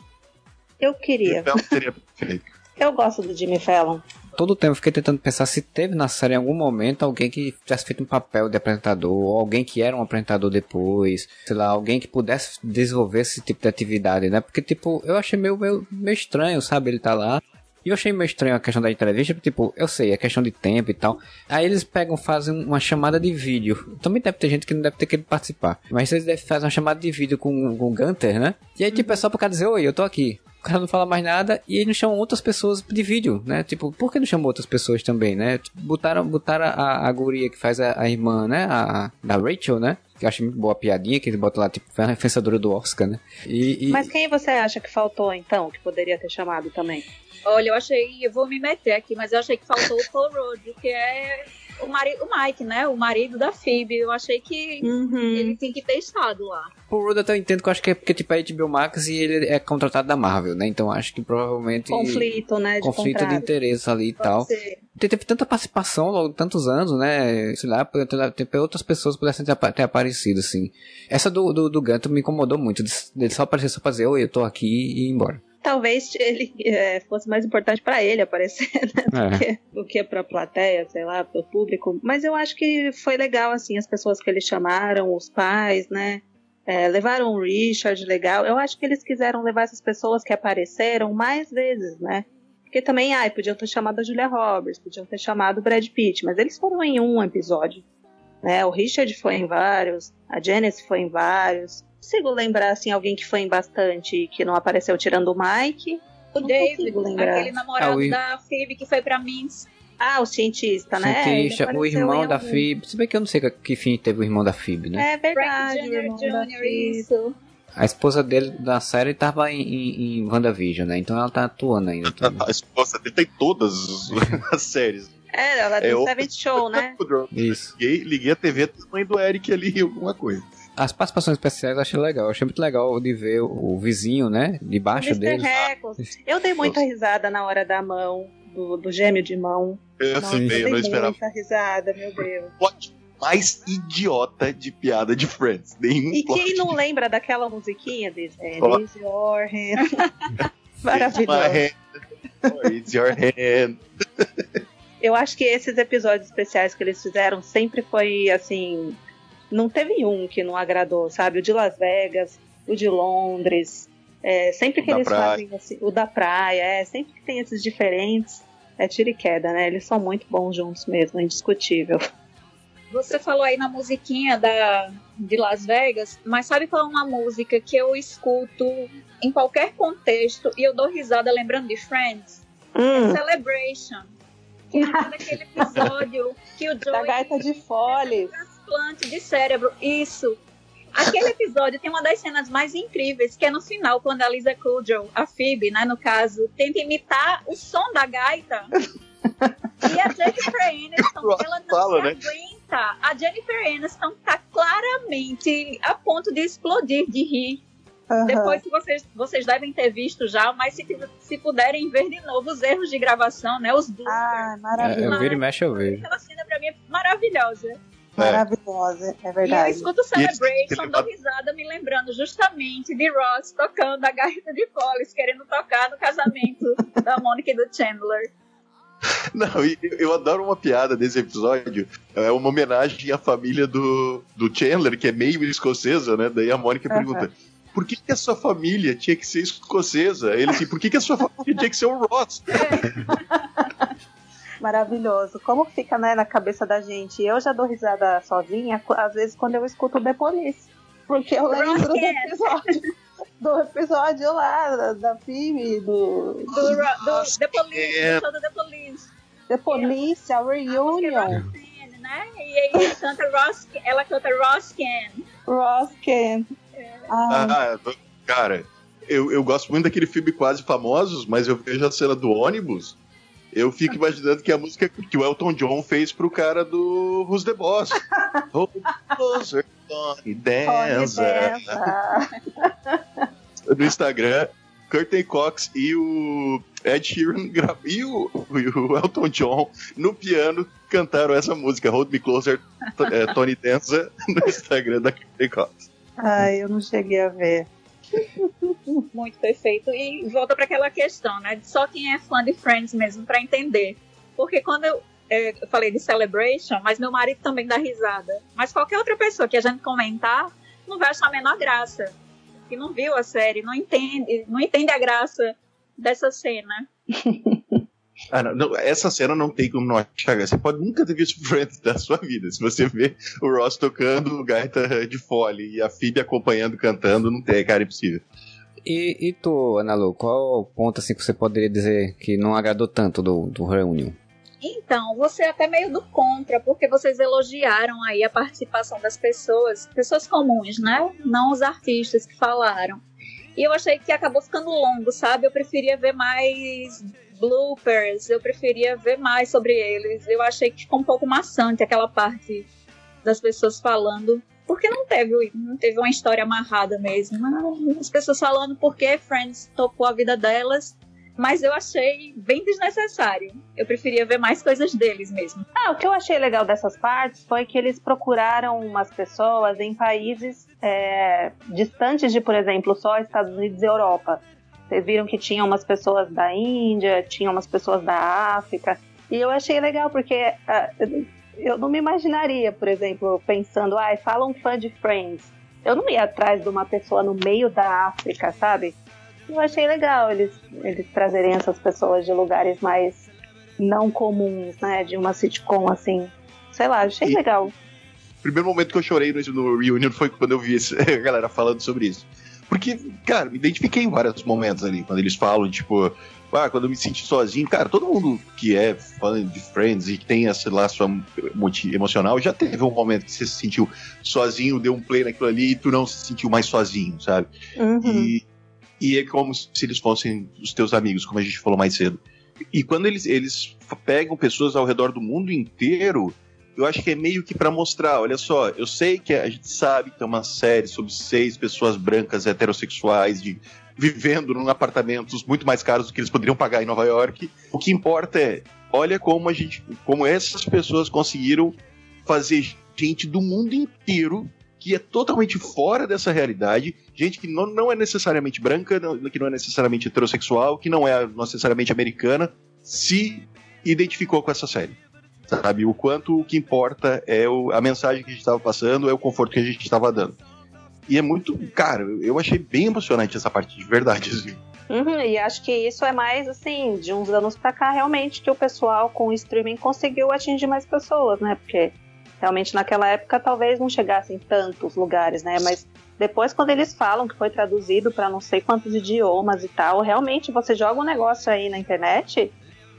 Eu queria. Então, seria perfeito. Eu gosto do Jimmy Fallon. Todo o tempo eu fiquei tentando pensar se teve na série em algum momento alguém que tivesse feito um papel de apresentador, alguém que era um apresentador depois, sei lá, alguém que pudesse desenvolver esse tipo de atividade, né? Porque, tipo, eu achei meio, meio, meio estranho, sabe? Ele tá lá. E eu achei meio estranho a questão da entrevista, porque, tipo, eu sei, é questão de tempo e tal. Aí eles pegam, fazem uma chamada de vídeo. Também deve ter gente que não deve ter querido participar. Mas eles devem fazer uma chamada de vídeo com, com o Gunter, né? E aí, tipo, é só pro dizer, oi, eu tô aqui. O cara não fala mais nada e eles não chamam outras pessoas de vídeo, né? Tipo, por que não chamam outras pessoas também, né? Tipo, botaram, botaram a, a guria que faz a, a irmã, né? A, a- da Rachel, né? Que eu acho muito boa a piadinha, que eles botam lá, tipo, foi a vencedora do Oscar, né? E, e- Mas quem você acha que faltou, então, que poderia ter chamado também? Olha, eu achei, eu vou me meter aqui, mas eu achei que faltou o Paul Rudd, que é o, mari, o Mike, né? O marido da Phoebe. Eu achei que Uhum. ele tinha que ter estado lá. o Rudd até eu entendo que eu acho que é porque, tipo, é HBO Max e ele é contratado da Marvel, né? Então acho que provavelmente... Conflito, né? De Conflito de contrato. interesse ali e Pode tal. ser. Te- Teve tanta participação de tantos anos, né? Sei lá, ter, ter outras pessoas pudessem ter, apa- ter aparecido, assim. Essa do, do, do Ganto me incomodou muito, de- dele só aparecer só pra dizer, oi, eu tô aqui e ir embora. Talvez ele é, fosse mais importante pra ele aparecer, né? É. Do que, do que pra plateia, sei lá, pro público. Mas eu acho que foi legal, assim, as pessoas que eles chamaram, os pais, né? É, levaram o Richard, legal. Eu acho que eles quiseram levar essas pessoas que apareceram mais vezes, né? Porque também, ai, podiam ter chamado a Julia Roberts, podiam ter chamado o Brad Pitt, mas eles foram em um episódio. Né? O Richard foi em vários, a Janice foi em vários. Consigo lembrar, assim, alguém que foi em bastante e que não apareceu tirando o Mike. O Não David, consigo lembrar. aquele namorado Ah, da Phoebe que foi pra Minsk. Ah, o cientista, né? Cientista, o irmão em da. Phoebe. Se bem que eu não sei que, fim teve o irmão da Phoebe, né? É verdade, Frank o irmão Jr. da Jr. Phoebe. Isso. A esposa dele da série tava em, em, em WandaVision, né? Então ela tá atuando ainda. A esposa dele tem todas as séries. É, ela É do o- Seventh Show, né? Isso. Liguei, liguei a TV do tamanho do Eric ali, alguma coisa. As participações especiais eu achei legal. Eu achei muito legal de ver o, o vizinho, né? Debaixo Mr. dele. Records. Eu dei muita risada na hora da mão, do, do gêmeo de mão. Eu Nossa, também, eu eu não dei esperava. muita risada, meu Deus. plot mais idiota de piada de Friends. Nenhum E quem não de lembra daquela musiquinha de Ó. It's your hand? Maravilhoso. It's your hand. Eu acho que esses episódios especiais que eles fizeram sempre foi assim. Não teve um que não agradou, sabe? O de Las Vegas, o de Londres. é, sempre que da eles praia. fazem assim, o da praia, é, sempre que tem esses diferentes, é tiro e queda, né? Eles são muito bons juntos mesmo, é indiscutível. Você falou aí na musiquinha da, de Las Vegas, mas sabe qual é uma música que eu escuto em qualquer contexto e eu dou risada lembrando de Friends? Hum, Celebration. Que é daquele episódio que o da Joey gaita de foles. Transplante de cérebro. Isso. Aquele episódio tem uma das cenas mais incríveis, que é no final, quando a Lisa Kudrow, a Phoebe, né, no caso, tenta imitar o som da gaita. e a Jennifer Aniston, ela não fala, se né? aguenta. A Jennifer Aniston tá claramente a ponto de explodir de rir. Aham. Depois que vocês, vocês devem ter visto já, mas se, se puderem ver de novo os erros de gravação, né, os bloopers. Ah, É, maravilhoso. eu viro e mexe, eu vejo. Aquela cena pra mim é maravilhosa. Maravilhosa, é E eu verdade. escuto têm Celebration, dou risada, me lembrando justamente de Ross tocando a gaita de Follies, querendo tocar no casamento da Monica e do Chandler. Não, eu adoro uma piada desse episódio. É uma homenagem à família do, do Chandler, que é meio escocesa, né? Daí a Mônica Aham. pergunta: por que, que a sua família tinha que ser escocesa? Ele assim, por que, que a sua família tinha que ser o Ross? Maravilhoso. Como fica né, na cabeça da gente? Eu já dou risada sozinha, às vezes quando eu escuto o The Police. Porque eu lembro do episódio, do episódio lá, da, da Phoebe, do Do, Ro- do The Police, É. do do The Police. The Police, a A é Reunion, né? E aí canta Ross, ela canta Roskin. Ross Kent. Ah, Ah, cara, eu, eu gosto muito daquele filme Quase Famosos, mas eu vejo a cena do ônibus. Eu fico imaginando que a música que o Elton John fez pro cara do Who's the Boss. Hold closer, Tony Danza. No Instagram, Courtney Cox e o Ed Sheeran e o, e o Elton John no piano cantaram essa música, Hold Me Closer, é, Tony Danza, no Instagram da Courtney Cox. Ai, eu não cheguei a ver. Muito perfeito. E volta para aquela questão, né? de Só quem é fã de Friends mesmo para entender. Porque quando eu, é, eu falei de Celebration, mas meu marido também dá risada. Mas qualquer outra pessoa que a gente comentar não vai achar a menor graça. Que não viu a série, não entende, não entende a graça dessa cena. Ah, não, não, essa cena não tem como não achar. Você pode nunca ter visto Friends da sua vida. Se você vê o Ross tocando gaita de fole e a Phoebe acompanhando, cantando, não tem, cara, é impossível. E, e tu, Ana Lu, qual ponto assim que você poderia dizer que não agradou tanto do, do Reunion? Então, você é até meio do contra, porque vocês elogiaram aí a participação das pessoas, pessoas comuns, né? Não os artistas que falaram. E eu achei que acabou ficando longo, sabe? Eu preferia ver mais bloopers, eu preferia ver mais sobre eles. Eu achei que ficou um pouco maçante aquela parte das pessoas falando. Porque não teve, não teve uma história amarrada mesmo. As pessoas falando porque Friends tocou a vida delas mas eu achei bem desnecessário. Eu preferia ver mais coisas deles mesmo. Ah, o que eu achei legal dessas partes foi que eles procuraram umas pessoas em países é, distantes de, por exemplo, só Estados Unidos e Europa. Vocês viram que tinha umas pessoas da Índia, tinha umas pessoas da África. E eu achei legal porque ah, eu não me imaginaria, por exemplo, pensando, ai, fala um fã de Friends. Eu não ia atrás de uma pessoa no meio da África, sabe? Eu achei legal eles, eles trazerem essas pessoas de lugares mais não comuns, né? De uma sitcom assim. Sei lá, achei E- legal. O primeiro momento que eu chorei no, no Reunion foi quando eu vi esse- a galera falando sobre isso. Porque, cara, me identifiquei em vários momentos ali, quando eles falam, tipo, ah, quando eu me senti sozinho. Cara, todo mundo que é fã de Friends e que tem sua moti- emocional já teve um momento que você se sentiu sozinho, deu um play naquilo ali e tu não se sentiu mais sozinho, sabe? Uhum. E, e é como se eles fossem os teus amigos, como a gente falou mais cedo. E quando eles, eles pegam pessoas ao redor do mundo inteiro, eu acho que é meio que pra mostrar, olha só, eu sei que a gente sabe que é uma série sobre seis pessoas brancas heterossexuais de, vivendo num apartamentos muito mais caros do que eles poderiam pagar em Nova York. O que importa é, olha como a gente, como essas pessoas conseguiram fazer gente do mundo inteiro que é totalmente fora dessa realidade, gente que não, não é necessariamente branca, não- que não é necessariamente heterossexual, que não é necessariamente americana, se identificou com essa série. Sabe? O quanto o que importa é o- a mensagem que a gente estava passando, é o conforto que a gente estava dando. E é muito. Cara, eu achei bem emocionante essa parte de verdade. assim. Uhum, e acho que isso é mais assim, de uns anos pra cá, realmente, que o pessoal com o streaming conseguiu atingir mais pessoas, né? Porque realmente naquela época talvez não chegassem tantos lugares, né? Mas depois, quando eles falam que foi traduzido pra não sei quantos idiomas e tal, realmente você joga um negócio aí na internet,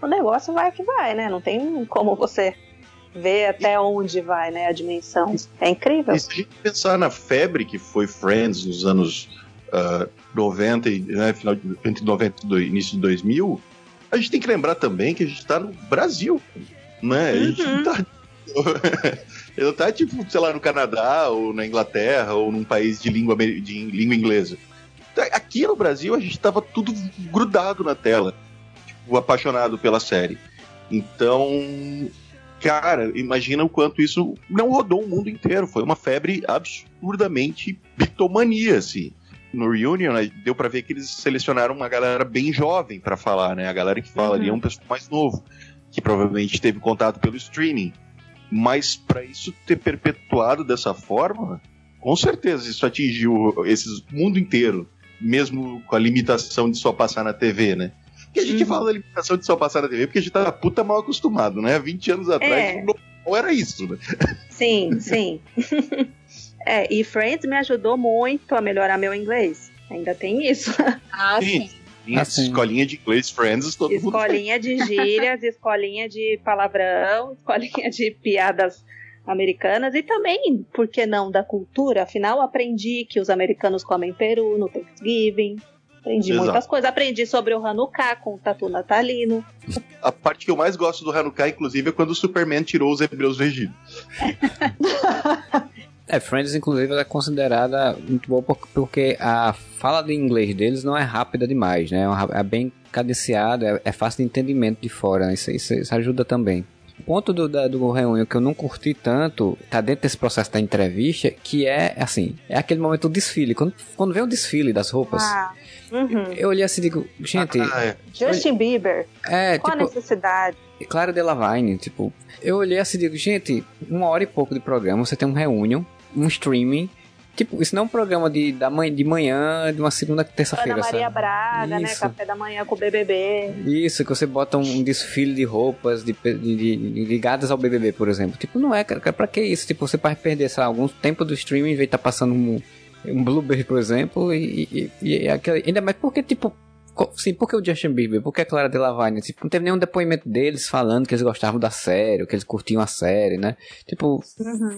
o negócio vai que vai, né? Não tem como você ver até onde vai, né, a dimensão. É incrível. E se a gente pensar na febre que foi Friends nos anos ah, 90 e né, final de, entre 90 e início de 2000, a gente tem que lembrar também que a gente está no Brasil, né? A gente não tá ele tá tipo, sei lá, no Canadá ou na Inglaterra ou num país de língua de língua inglesa. Tá, Aqui no Brasil a gente tava tudo grudado na tela, apaixonado pela série. Então, cara, imagina o quanto isso não rodou o mundo inteiro. Foi uma febre absurdamente bitomania, assim. No Reunion, né, deu pra ver que eles selecionaram uma galera bem jovem pra falar, né? A galera que fala ali é um pessoal mais novo, que provavelmente teve contato pelo streaming. Mas pra isso ter perpetuado dessa forma, com certeza isso atingiu esse mundo inteiro, mesmo com a limitação de só passar na TV, né? Porque a gente Uhum. fala da limitação de só passar na TV porque a gente tá puta mal acostumado, né? 20 anos atrás, É. o normal era isso, né? Sim, sim. é, e Friends me ajudou muito a melhorar meu inglês. Ainda tem isso. Ah, Sim. sim. Tinha Ah, sim. escolinha de inglês, Friends, todo mundo Escolinha de gírias, escolinha de palavrão, escolinha de piadas americanas e também, por que não, da cultura. Afinal, aprendi que os americanos comem peru no Thanksgiving. Aprendi Exato. muitas coisas. Aprendi sobre o Hanukkah com o tatu natalino. A parte que eu mais gosto do Hanukkah, inclusive, é quando o Superman tirou os hebreus do Egito. É, Friends, inclusive, ela é considerada muito boa por- porque a fala de inglês deles não é rápida demais, né? É É bem cadenciada, é, é fácil de entendimento de fora, né? Isso, isso, isso ajuda também. O ponto do, da, do reunião que eu não curti tanto, tá dentro desse processo da entrevista, que é, assim, é aquele momento do desfile. Quando, quando vem o desfile das roupas, Ah, uhum. eu olhei assim e digo, gente, Ah, é. Justin Bieber. é, Qual a tipo, necessidade? Clara Delevingne, tipo, eu olhei assim e digo, gente, uma hora e pouco de programa, você tem um reunion, um streaming, tipo, isso não é um programa de, da manhã, de manhã, de uma segunda, terça-feira, Maria sabe? Braga, né? Isso. Café da manhã com o BBB. Isso, que você bota um desfile de roupas de, de- de- ligadas ao BBB, por exemplo. Tipo, não é, cara, pra que isso? Tipo, você vai perder, sei lá, algum tempo do streaming, em vez de estar passando um, um Blueberry, por exemplo, e, e, e, e aquela- ainda mais porque, tipo, sim, por que o Justin Bieber? Por que a Clara Delevingne? Tipo, não teve nenhum depoimento deles falando que eles gostavam da série, que eles curtiam a série, né? Tipo,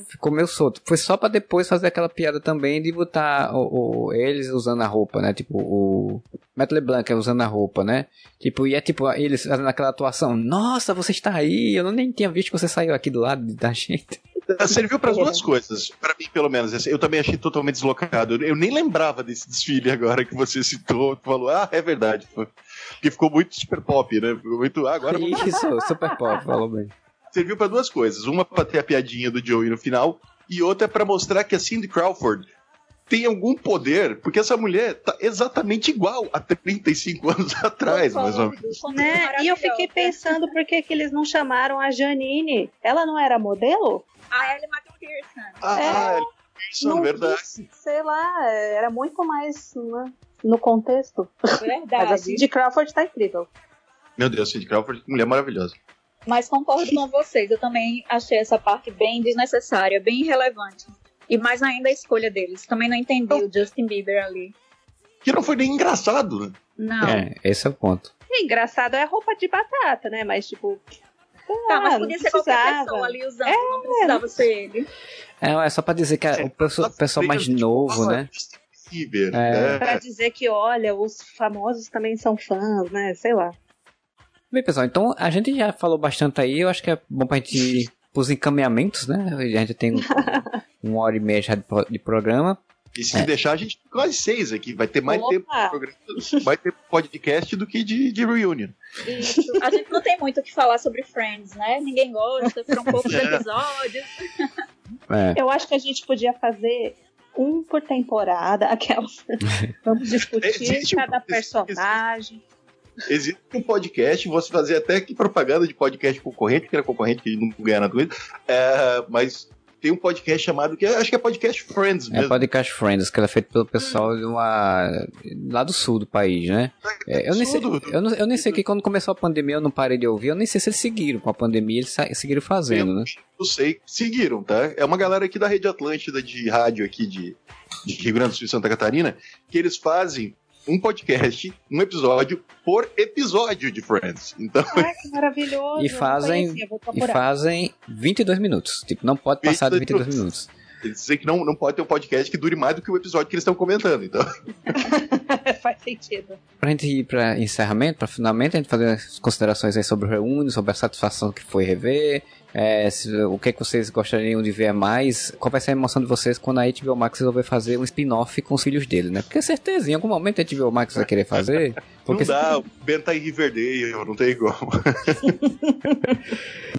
ficou meio solto. Foi só pra depois fazer aquela piada também de botar o, o- eles usando a roupa, né? Tipo, o Matt LeBlanc usando a roupa, né? Tipo, e é tipo, eles fazendo aquela atuação, nossa, você está aí, eu não nem tinha visto que você saiu aqui do lado da gente. Serviu para as duas coisas, para mim pelo menos. Assim, Eu também achei totalmente deslocado. Eu nem lembrava desse desfile agora que você citou. Falou, ah, é verdade. Porque ficou muito super pop, né? Ficou muito, ah, agora Isso, super pop, falou bem. serviu para duas coisas. Uma para ter a piadinha do Joey no final, e outra é para mostrar que a Cindy Crawford tem algum poder, porque essa mulher tá exatamente igual a 35 anos atrás, mais ou menos. Né? E eu fiquei pensando por que, que eles não chamaram a Janine. Ela não era modelo? A Ellie McPherson. Ah, isso é não verdade. vi, sei lá, era muito mais né, no contexto. Mas a Verdade. Cindy Crawford tá incrível. Meu Deus, Cindy Crawford, mulher maravilhosa. Mas concordo com vocês. Eu também achei essa parte bem desnecessária, bem irrelevante. E mais ainda a escolha deles. Também não entendi o Justin Bieber ali. Que não foi nem engraçado, né? Não. É, esse é o ponto. E engraçado é roupa de batata, né? Mas tipo. Tá, mas podia ser qualquer pessoa ali usando, não precisava ser ele. É, é só pra dizer que a- o pessoal, o pessoal mais novo, né? Bieber, É. né? Pra dizer que, olha, os famosos também são fãs, né? Sei lá. Bem, pessoal, então a gente já falou bastante aí, eu acho que é bom pra gente ir pros encaminhamentos, né? A gente tem uma hora e meia já de, de programa. E se deixar, a gente tem quase seis aqui. Vai ter mais Opa! tempo de programa, mais tempo de podcast do que de, de reunion. Isso. A gente não tem muito o que falar sobre Friends, né? Ninguém gosta, foram poucos É. episódios. É, Eu acho que a gente podia fazer um por temporada, aquelas. Vamos discutir Existe um- cada existe- personagem. Existe um podcast, você fazer até que propaganda de podcast concorrente, que era concorrente que não ganha nada com isso. É, mas tem um podcast chamado, que acho que é podcast Friends é mesmo. Podcast Friends, que ela é feito pelo pessoal de uma. lá do sul do país, né? É, eu, nem sei, eu, não- eu nem sei que quando começou a pandemia eu não parei de ouvir, eu nem sei se eles seguiram com a pandemia, eles seguiram fazendo, né? Eu sei, seguiram, tá? É uma galera aqui da Rede Atlântida de rádio aqui de, de Rio Grande do Sul e Santa Catarina, que eles fazem um podcast, um episódio por episódio de Friends. Então, Ai, que maravilhoso. E fazem- E fazem 22 minutos. Tipo, não pode passar de 22 minutos. eles dizem que não, não pode ter um podcast que dure mais do que o episódio que eles estão comentando. Então, Faz sentido. Pra gente ir pra encerramento, pra finalmente, a gente fazer as considerações aí sobre o Reúne, sobre a satisfação que foi rever, é, se- o que, é que vocês gostariam de ver mais, qual vai ser a emoção de vocês quando a HBO Max resolver fazer um spin-off com os filhos dele, né? Porque certeza, em algum momento a HBO Max vai querer fazer. Porque não dá, o Ben tá em Riverdale, não tem como.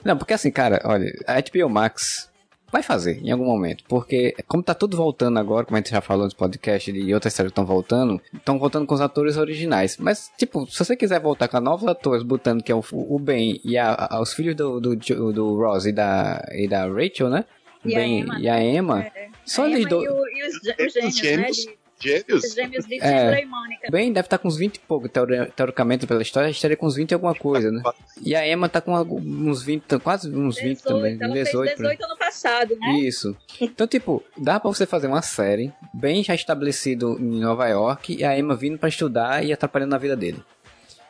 Não, porque assim, cara, olha, a HBO Max vai fazer em algum momento, porque como tá tudo voltando agora, como a gente já falou nos podcasts e outras séries estão voltando, estão voltando com os atores originais. Mas, tipo, se você quiser voltar com novos atores, botando que é o, o Ben e a, a- os filhos do, do, Jo- do Ross e da, e da Rachel, né? O E a Ben Emma. e a Emma. É. Só A eles Emma dois. e, o- e os Os gêmeos, gêmeos. né? Gêmeos? os gêmeos de É. E Mônica. O Ben deve estar com uns 20 e pouco, teori- teoricamente, pela história, estaria com uns 20 e alguma coisa, né? E a Emma tá com uns 20, quase uns 20 também. ela 18, fez 18 ano passado, né? Isso. Então, tipo, dá pra você fazer uma série bem já estabelecido em Nova York e a Emma vindo pra estudar e atrapalhando a vida dele.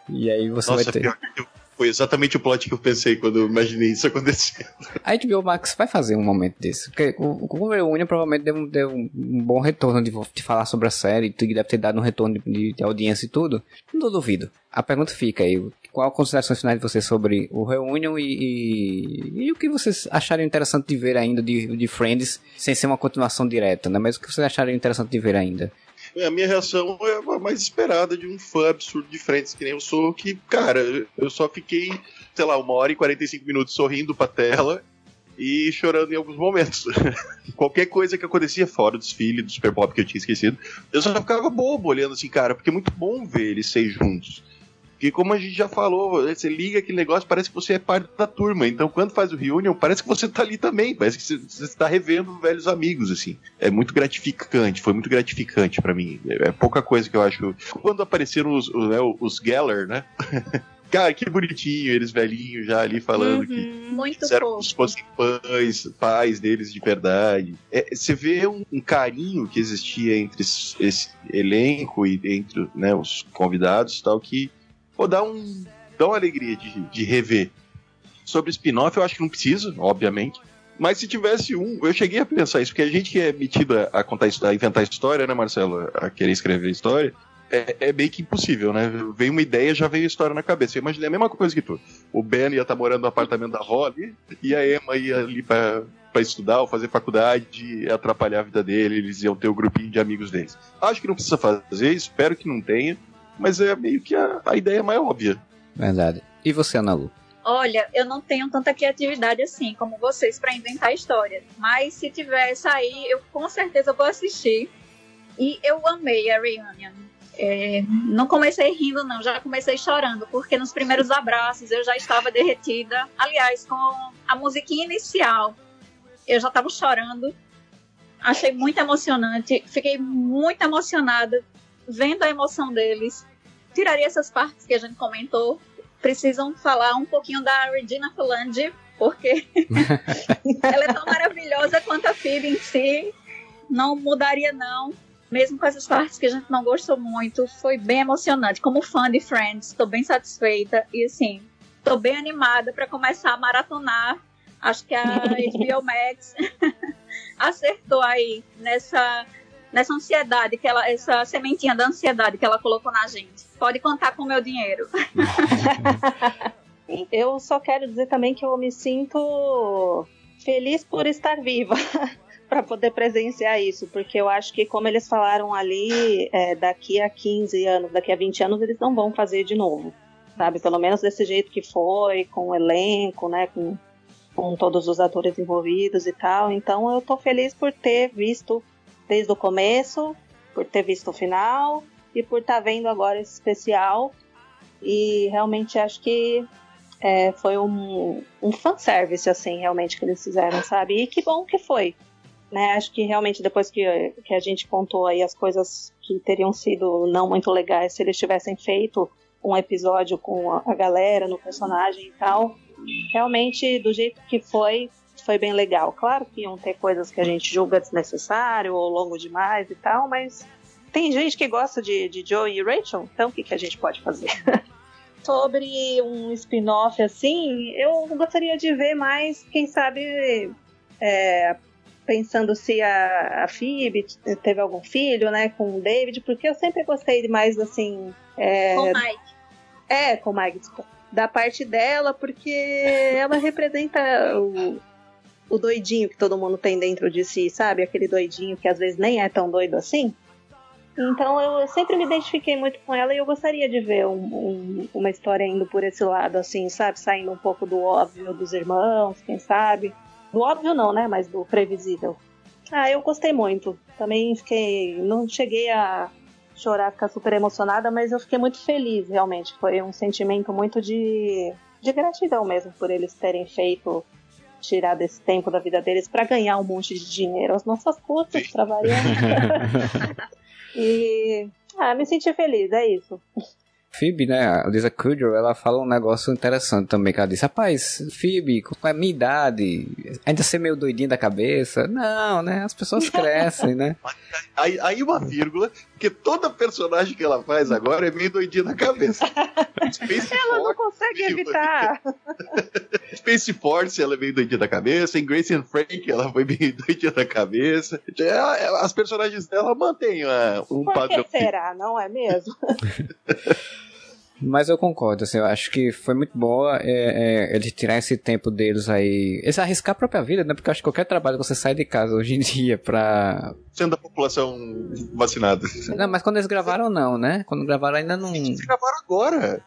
E aí você Nossa, vai ter. pior que eu- foi exatamente o plot que eu pensei quando eu imaginei isso acontecer. A HBO Max vai fazer um momento desse. Porque o, Reunion provavelmente deu, deu um, bom retorno de, de falar sobre a série, e deve ter dado um retorno de, de- audiência e tudo. Não duvido. A pergunta fica aí: qual a consideração final de vocês sobre o Reunion e, e, e o que vocês achariam interessante de ver ainda de, de Friends, sem ser uma continuação direta, né? Mas o que vocês achariam interessante de ver ainda? A minha reação é a mais esperada de um fã absurdo de frentes que nem eu sou, que, cara, eu só fiquei, sei lá, uma hora e 45 minutos sorrindo pra tela e chorando em alguns momentos. Qualquer coisa que acontecia fora do desfile, do Super Pop que eu tinha esquecido, eu só ficava bobo olhando assim, cara, porque é muito bom ver eles seis juntos. Porque como a gente já falou, você liga aquele negócio, parece que você é parte da turma. Então quando faz o reunion, parece que você tá ali também. Parece que você- está revendo velhos amigos, assim. É muito gratificante, foi muito gratificante pra mim. É, é pouca coisa que eu acho. Quando apareceram os, os, né, os Geller, né? Cara, que bonitinho, eles velhinhos já ali falando que Uhum. Muito quiseram que fofo. fossem pais, pais deles de verdade. É, você vê um, um carinho que existia entre esse, esse elenco e entre né, os convidados e tal, que pô, dá, um, dá uma alegria de, de rever. Sobre spin-off, eu acho que não precisa, obviamente. Mas se tivesse um, eu cheguei a pensar isso, porque a gente que é metido a, contar a inventar história, né, Marcelo? A querer escrever história, é, é meio que impossível, né? Veio uma ideia, já veio a história na cabeça. Eu imaginei a mesma coisa que tu. O Ben ia estar morando no apartamento da Holly e a Emma ia ali pra, pra estudar ou fazer faculdade e atrapalhar a vida dele, eles iam ter o grupinho de amigos deles. Acho que não precisa fazer, espero que não tenha, mas é meio que a, a ideia mais óbvia. Verdade. E você, Ana Lu? Olha, eu não tenho tanta criatividade assim como vocês pra inventar história. Mas se tivesse aí, eu com certeza vou assistir. E eu amei a Reunion. É, não comecei rindo, não, já comecei chorando, porque nos primeiros abraços eu já estava derretida. Aliás, com a musiquinha inicial, eu já estava chorando. Achei muito emocionante. Fiquei muito emocionada vendo a emoção deles. Tiraria essas partes que a gente comentou. Precisam falar um pouquinho da Regina Falange, porque ela é tão maravilhosa quanto a Phoebe em si. Não mudaria, não. Mesmo com essas partes que a gente não gostou muito, foi bem emocionante. Como fã de Friends, estou bem satisfeita e assim, estou bem animada para começar a maratonar. Acho que a HBO Max acertou aí nessa nessa ansiedade que ela, essa sementinha da ansiedade que ela colocou na gente. Pode contar com o meu dinheiro. Eu só quero dizer também que eu me sinto feliz por estar viva para poder presenciar isso, porque eu acho que, como eles falaram ali, é, daqui a 15 anos, daqui a 20 anos, eles não vão fazer de novo, sabe? Pelo menos desse jeito que foi, com o elenco, né? Com, com todos os atores envolvidos e tal. Então eu tô feliz por ter visto desde o começo, por ter visto o final e por estar vendo agora esse especial. E realmente acho que é, foi um, um fanservice, assim, realmente, que eles fizeram, sabe? E que bom que foi. Né? Acho que realmente depois que, que a gente contou aí as coisas que teriam sido não muito legais se eles tivessem feito um episódio com a galera no personagem e tal, realmente do jeito que foi, foi bem legal. Claro que iam ter coisas que a gente julga desnecessário ou longo demais e tal, mas Tem gente que gosta de, de Joey e Rachel, então o que, que a gente pode fazer? Sobre um spin-off assim, eu gostaria de ver mais, quem sabe, é, pensando se a, a Phoebe teve algum filho, né, com o David, porque eu sempre gostei mais, assim, é, Com Mike. é, com o Mike, desculpa. Da parte dela, porque ela representa o, o doidinho que todo mundo tem dentro de si, sabe? Aquele doidinho que às vezes nem é tão doido assim. Então eu sempre me identifiquei muito com ela e eu gostaria de ver um- um- uma história indo por esse lado, assim, sabe? Saindo um pouco do óbvio dos irmãos, quem sabe. Do óbvio não, né? Mas do previsível. Ah, eu gostei muito. Também fiquei. Não cheguei a chorar, ficar super emocionada, mas eu fiquei muito feliz, realmente. Foi um sentimento muito de, de gratidão mesmo por eles terem feito. Tirar desse tempo da vida deles para ganhar um monte de dinheiro às nossas custas, variar. e. Ah, me senti feliz, é isso. Phoebe, né, a Lisa Kudrow, ela fala um negócio interessante também, que ela disse, rapaz, Phoebe, com a minha idade, ainda ser meio doidinho da cabeça, não, né, as pessoas crescem, né, Aí, aí uma vírgula, porque toda personagem que ela faz agora é meio doidinha na cabeça. Space Ela não Force, consegue meio evitar. Space Force, ela é meio doidinha da cabeça. Em Grace and Frank, ela foi meio doidinha da cabeça. Ela- ela- as personagens dela mantêm ah, um Por padrão. que será, não é mesmo? Mas eu concordo, assim, eu acho que foi muito boa é, é, eles tirar esse tempo deles aí, eles arriscar a própria vida, né, porque eu acho que qualquer trabalho que você sai de casa hoje em dia pra... Sendo a população vacinada. Não, mas quando eles gravaram não, né, quando gravaram ainda não... Eles gravaram agora.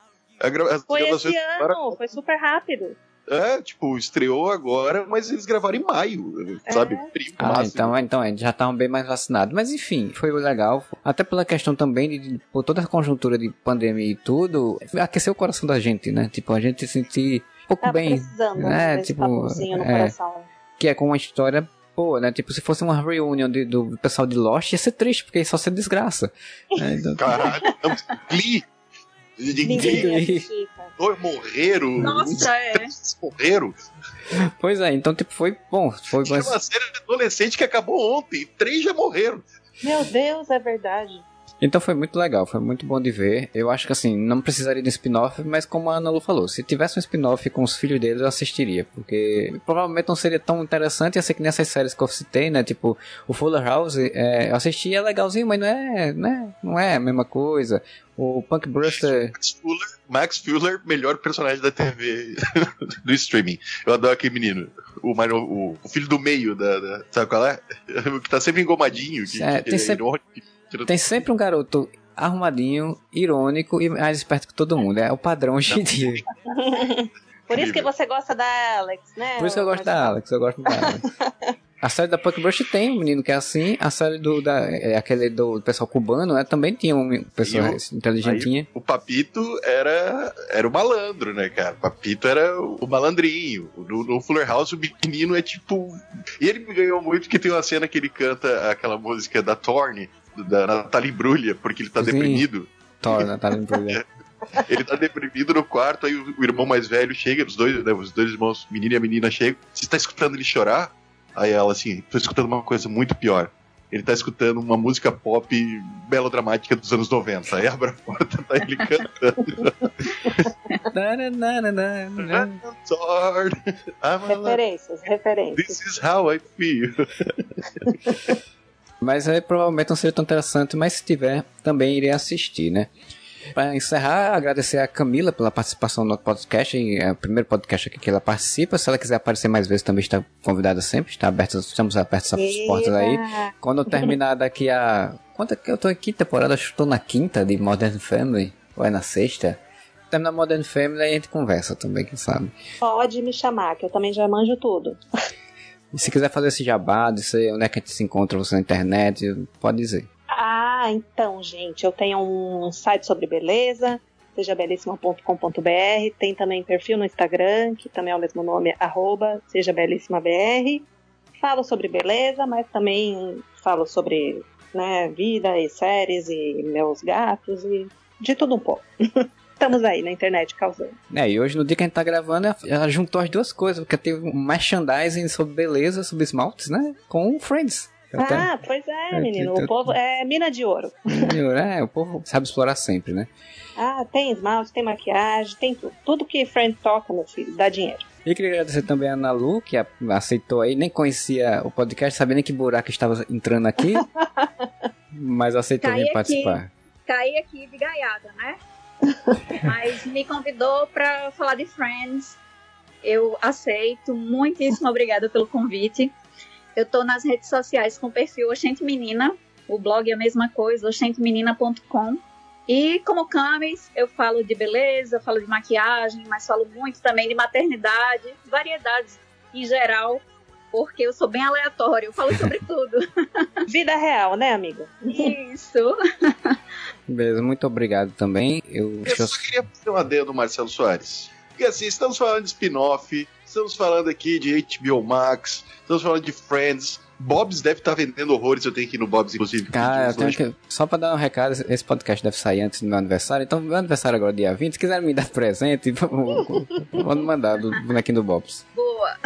Gra- Foi esse agora- ano, foi super rápido. É, tipo, estreou agora, mas eles gravaram em maio, É. sabe? Primo Ah, então, então é, já estavam bem mais vacinados. Mas enfim, foi legal. Até pela questão também de, de- por toda a conjuntura de pandemia e tudo, aqueceu o coração da gente, né? Tipo, a gente se sentir um pouco Tava bem, precisando né? Tipo, no é. coração. que é com uma história boa, né? Tipo, se fosse uma reunião de- do pessoal de Lost, ia ser triste, porque ia só ser desgraça. né? Então, Caralho, Glee. Ninguém Ninguém-. Dois morreram. Nossa, é. Três morreram. pois é, então, tipo, foi bom. Foi Tinha mas- uma série de adolescente que acabou ontem. Três já morreram. Meu Deus, é verdade. Então foi muito legal, foi muito bom de ver. Eu acho que assim, não precisaria de um spin-off, mas como a Ana Lu falou, se tivesse um spin-off com os filhos deles, eu assistiria. Porque provavelmente não seria tão interessante, ia ser que nessas séries que eu citei, né? Tipo, o Fuller House, é, eu assisti, é legalzinho, mas não é, né? Não é a mesma coisa. O Punk Bruster. Max Fuller, Max Fuller, melhor personagem da TV do streaming. Eu adoro aquele menino. O, novo- o, o filho do meio da, da- Sabe qual é? O que tá sempre engomadinho. Que, É, que tem é sempre- Tem sempre um garoto arrumadinho, irônico e mais esperto que todo mundo. É o padrão hoje em dia. Por isso que você gosta da Alex, né? Por isso que eu gosto da Alex, eu gosto da Alex. A série da Punk Brush tem um menino que é assim, a série do da, é aquele do pessoal cubano, né, também tinha um pessoa E o- inteligentinha. O Papito era, era o malandro, né, cara? O Papito era o malandrinho. No, no Fuller House, o menino é tipo. E ele me ganhou muito porque tem uma cena que ele canta aquela música da Torne, da Natalie Brulha, porque ele tá Sim. deprimido. Thor, né, tá lembrando. Ele tá deprimido no quarto, aí o, o irmão mais velho chega, os dois, né, os dois irmãos, menino e a menina chegam. Você tá escutando ele chorar? Aí ela assim, tô escutando uma coisa muito pior. Ele tá escutando uma música pop melodramática dos anos 90. Aí abre a porta, tá ele cantando. Referências, referências. This is how I feel. Mas aí provavelmente não seria tão interessante, mas se tiver, também irei assistir, né? Para encerrar, agradecer a Camila pela participação no podcast, e é o primeiro podcast aqui que ela participa. Se ela quiser aparecer mais vezes, também está convidada sempre, está aberta, estamos abertos as portas aí. Quando terminar daqui a. Quanto é que eu tô em que temporada? Acho que tô na quinta de Modern Family. Ou é na sexta? Terminar Modern Family aí a gente conversa também, quem sabe. Pode me chamar, que eu também já manjo tudo. E se quiser fazer esse jabá, dizer onde é que a gente se encontra você na internet, pode dizer. Ah, então, gente, eu tenho um site sobre beleza, sejabelíssima.com.br. Tem também perfil no Instagram, que também é o mesmo nome, arroba. Falo sobre beleza, mas também falo sobre né, vida e séries e meus gatos e de tudo um pouco. Estamos aí na internet causando. É, e hoje no dia que a gente tá gravando, ela juntou as duas coisas, porque teve um merchandising sobre beleza, sobre esmaltes, né? Com Friends. Até- Ah, pois é, É, menino. tem- O povo é mina de ouro. É, o povo sabe explorar sempre, né? Ah, tem esmalte, tem maquiagem, tem tudo. Tudo que Friend toca, meu filho, dá dinheiro. E queria agradecer também a Ana Lu, que aceitou aí, nem conhecia o podcast, sabia nem que buraco estava entrando aqui, mas aceitou vir participar. Caí aqui de gaiada, né? Mas me convidou pra falar de Friends. Eu aceito. Muitíssimo obrigada pelo convite. Eu tô nas redes sociais com o perfil Oxente Menina. O blog é a mesma coisa, oxentemenina.com. E como Camis, eu falo de beleza, falo de maquiagem, mas falo muito também de maternidade, variedades em geral, porque eu sou bem aleatório, eu falo sobre tudo. Vida real, né, amigo? Isso. Beleza, muito obrigado também. Eu, Eu só queria fazer um adendo, Marcelo Soares. Porque assim, estamos falando de spin-off, estamos falando aqui de HBO Max, estamos falando de Friends. Bob's deve estar vendendo horrores, eu tenho que ir no Bob's, inclusive. Cara, eu que, só pra dar um recado, esse- podcast deve sair antes do meu aniversário, então meu aniversário agora é dia 20, se quiserem me dar presente, vou mandar do bonequinho do Bobs. Boa.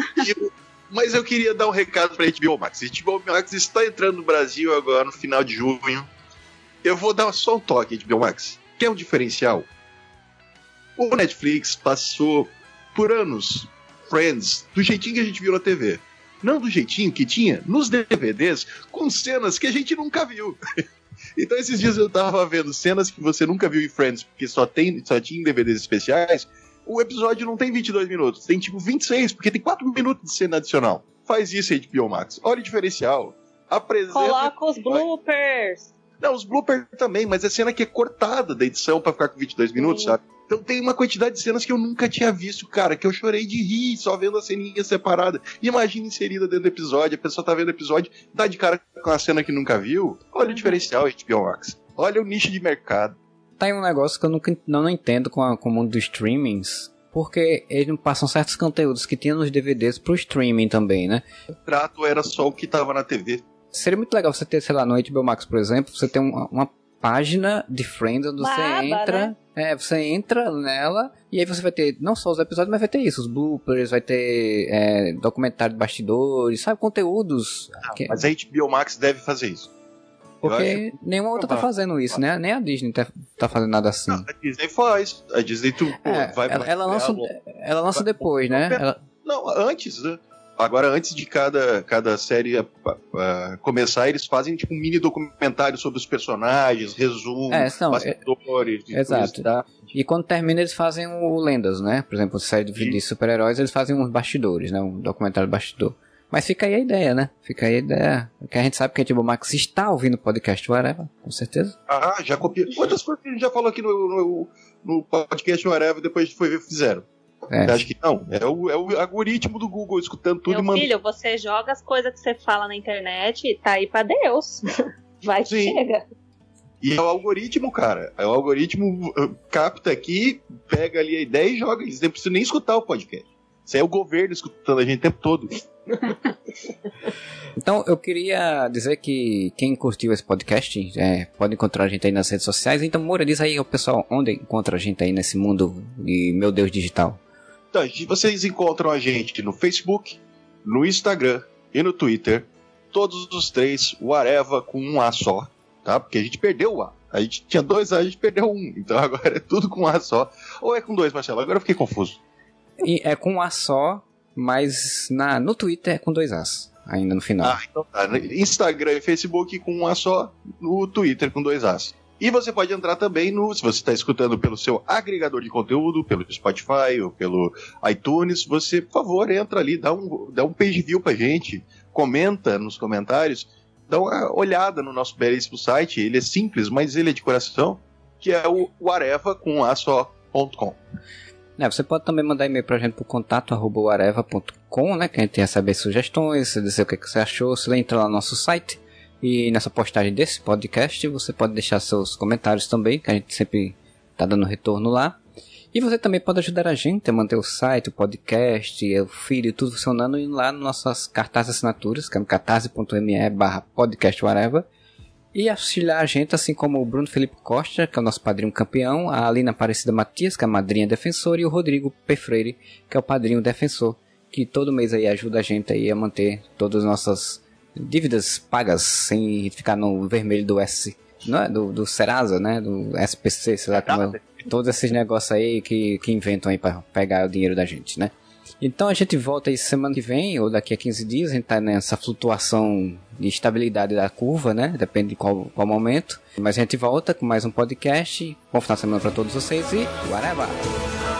Mas eu queria dar um recado pra HBO Max. HBO Max está entrando no Brasil agora no final de junho. Eu vou dar só um toque, HBO Max. Quer um diferencial? O Netflix passou por anos Friends do jeitinho que a gente viu na TV. Não do jeitinho que tinha nos DVDs com cenas que a gente nunca viu. Então esses dias eu tava vendo cenas que você nunca viu em Friends, porque só, tem, só tinha em DVDs especiais. O episódio não tem 22 minutos, tem tipo 26, porque tem 4 minutos de cena adicional. Faz isso, HBO Max. Olha o diferencial. Apresenta. Coloca os bloopers. Não, os bloopers também, mas é cena que é cortada da edição pra ficar com 22 minutos, Sim. sabe? Então tem uma quantidade de cenas que eu nunca tinha visto, cara, que eu chorei de rir só vendo a ceninha separada. Imagina inserida dentro do episódio, a pessoa tá vendo o episódio, dá de cara com a cena que nunca viu. Olha o diferencial, HBO Max. Olha o nicho de mercado. Tá aí um negócio que eu nunca, não, não entendo com, a- com o mundo dos streamings, porque eles não passam certos conteúdos que tinha nos DVDs pro streaming também, né? O trato era só o que tava na TV. Seria muito legal você ter, sei lá, no HBO Max, por exemplo, você ter uma, uma página de Friends onde Uma você aba, entra. né? É, você entra nela e aí você vai ter não só os episódios, mas vai ter isso, os bloopers, vai ter é, documentário de bastidores, sabe, conteúdos. que- Mas a HBO Max deve fazer isso. porque nenhuma outra tá fazendo isso, né? Nem a Disney tá, tá fazendo nada assim. A Disney faz. A Disney tu, pô, É, vai ela, ela lança, ela- ela lança vai- depois, né? Ela- Não, antes, né? Agora, antes de cada, cada série ah, começar, eles fazem tipo um mini documentário sobre os personagens, resumo, É, não, bastidores, de exato. curiosidade. E quando termina, eles fazem o Lendas, né? Por exemplo, série de, de super-heróis, eles fazem uns bastidores, né? Um documentário bastidor. Mas fica aí a ideia, né? Fica aí a ideia. Que a gente sabe que a HBO Max está ouvindo o podcast Whatever, com certeza. Ah, já copiou. Quantas coisas que a gente já falou aqui no, no, no podcast Whatever depois foi ver fizeram? É. Você acha que não? É o, é o algoritmo do Google escutando tudo e Meu mandando. filho, você joga as coisas que você fala na internet e tá aí pra Deus. Vai que Sim. chega. E é o algoritmo, cara. É o algoritmo uh, capta aqui, pega ali a ideia e joga. Eles não precisam nem escutar o podcast. Isso aí é o governo escutando a gente o tempo todo. Então, eu queria dizer que quem curtiu esse podcast é, pode encontrar a gente aí nas redes sociais. Então, Moura, diz aí ao pessoal onde encontra a gente aí nesse mundo de meu Deus digital. Então, vocês encontram a gente no Facebook, no Instagram e no Twitter. Todos os três, o Areva com um A só, tá? Porque a gente perdeu o A. A gente tinha dois A, a gente perdeu um. Então agora é tudo com um A só. Ou é com dois, Marcelo? Agora eu fiquei confuso. E é com um A só, mas na, no Twitter é com dois As, ainda no final. Ah, então tá. Instagram e Facebook com um A só, no Twitter com dois As. E você pode entrar também no, se você está escutando pelo seu agregador de conteúdo, pelo Spotify ou pelo iTunes, você, por favor, entra ali, dá um, dá um page view pra gente, comenta nos comentários, dá uma olhada no nosso belíssimo site, ele é simples, mas ele é de coração, que é o areva com a só.com. É, você pode também mandar e-mail pra gente pro contato areva.com, né? Que a gente recebe sugestões, dizer o que, que você achou. Você entra lá no nosso site e nessa postagem desse podcast você pode deixar seus comentários também, que a gente sempre tá dando retorno lá. E você também pode ajudar a gente a manter o site, o podcast, o feed, tudo funcionando lá nas nossas cartazes assinaturas, que é no catarse.me barra podcast whatever. E auxiliar a gente, assim como o Bruno Felipe Costa, que é o nosso padrinho campeão, a Alina Aparecida Matias, que é a madrinha defensora, e o Rodrigo P. Freire, que é o padrinho defensor, que todo mês aí ajuda a gente aí a manter todas as nossas dívidas pagas sem ficar no vermelho do S, não é? Do, do Serasa, né? Do SPC, sei lá como é. Todos esses negócios aí que, que inventam aí pra pegar o dinheiro da gente, né? Então a gente volta aí semana que vem, ou daqui a 15 dias, a gente tá nessa flutuação de estabilidade da curva, né? Depende de qual, qual momento. Mas a gente volta com mais um podcast. Bom final de semana pra todos vocês e whatever!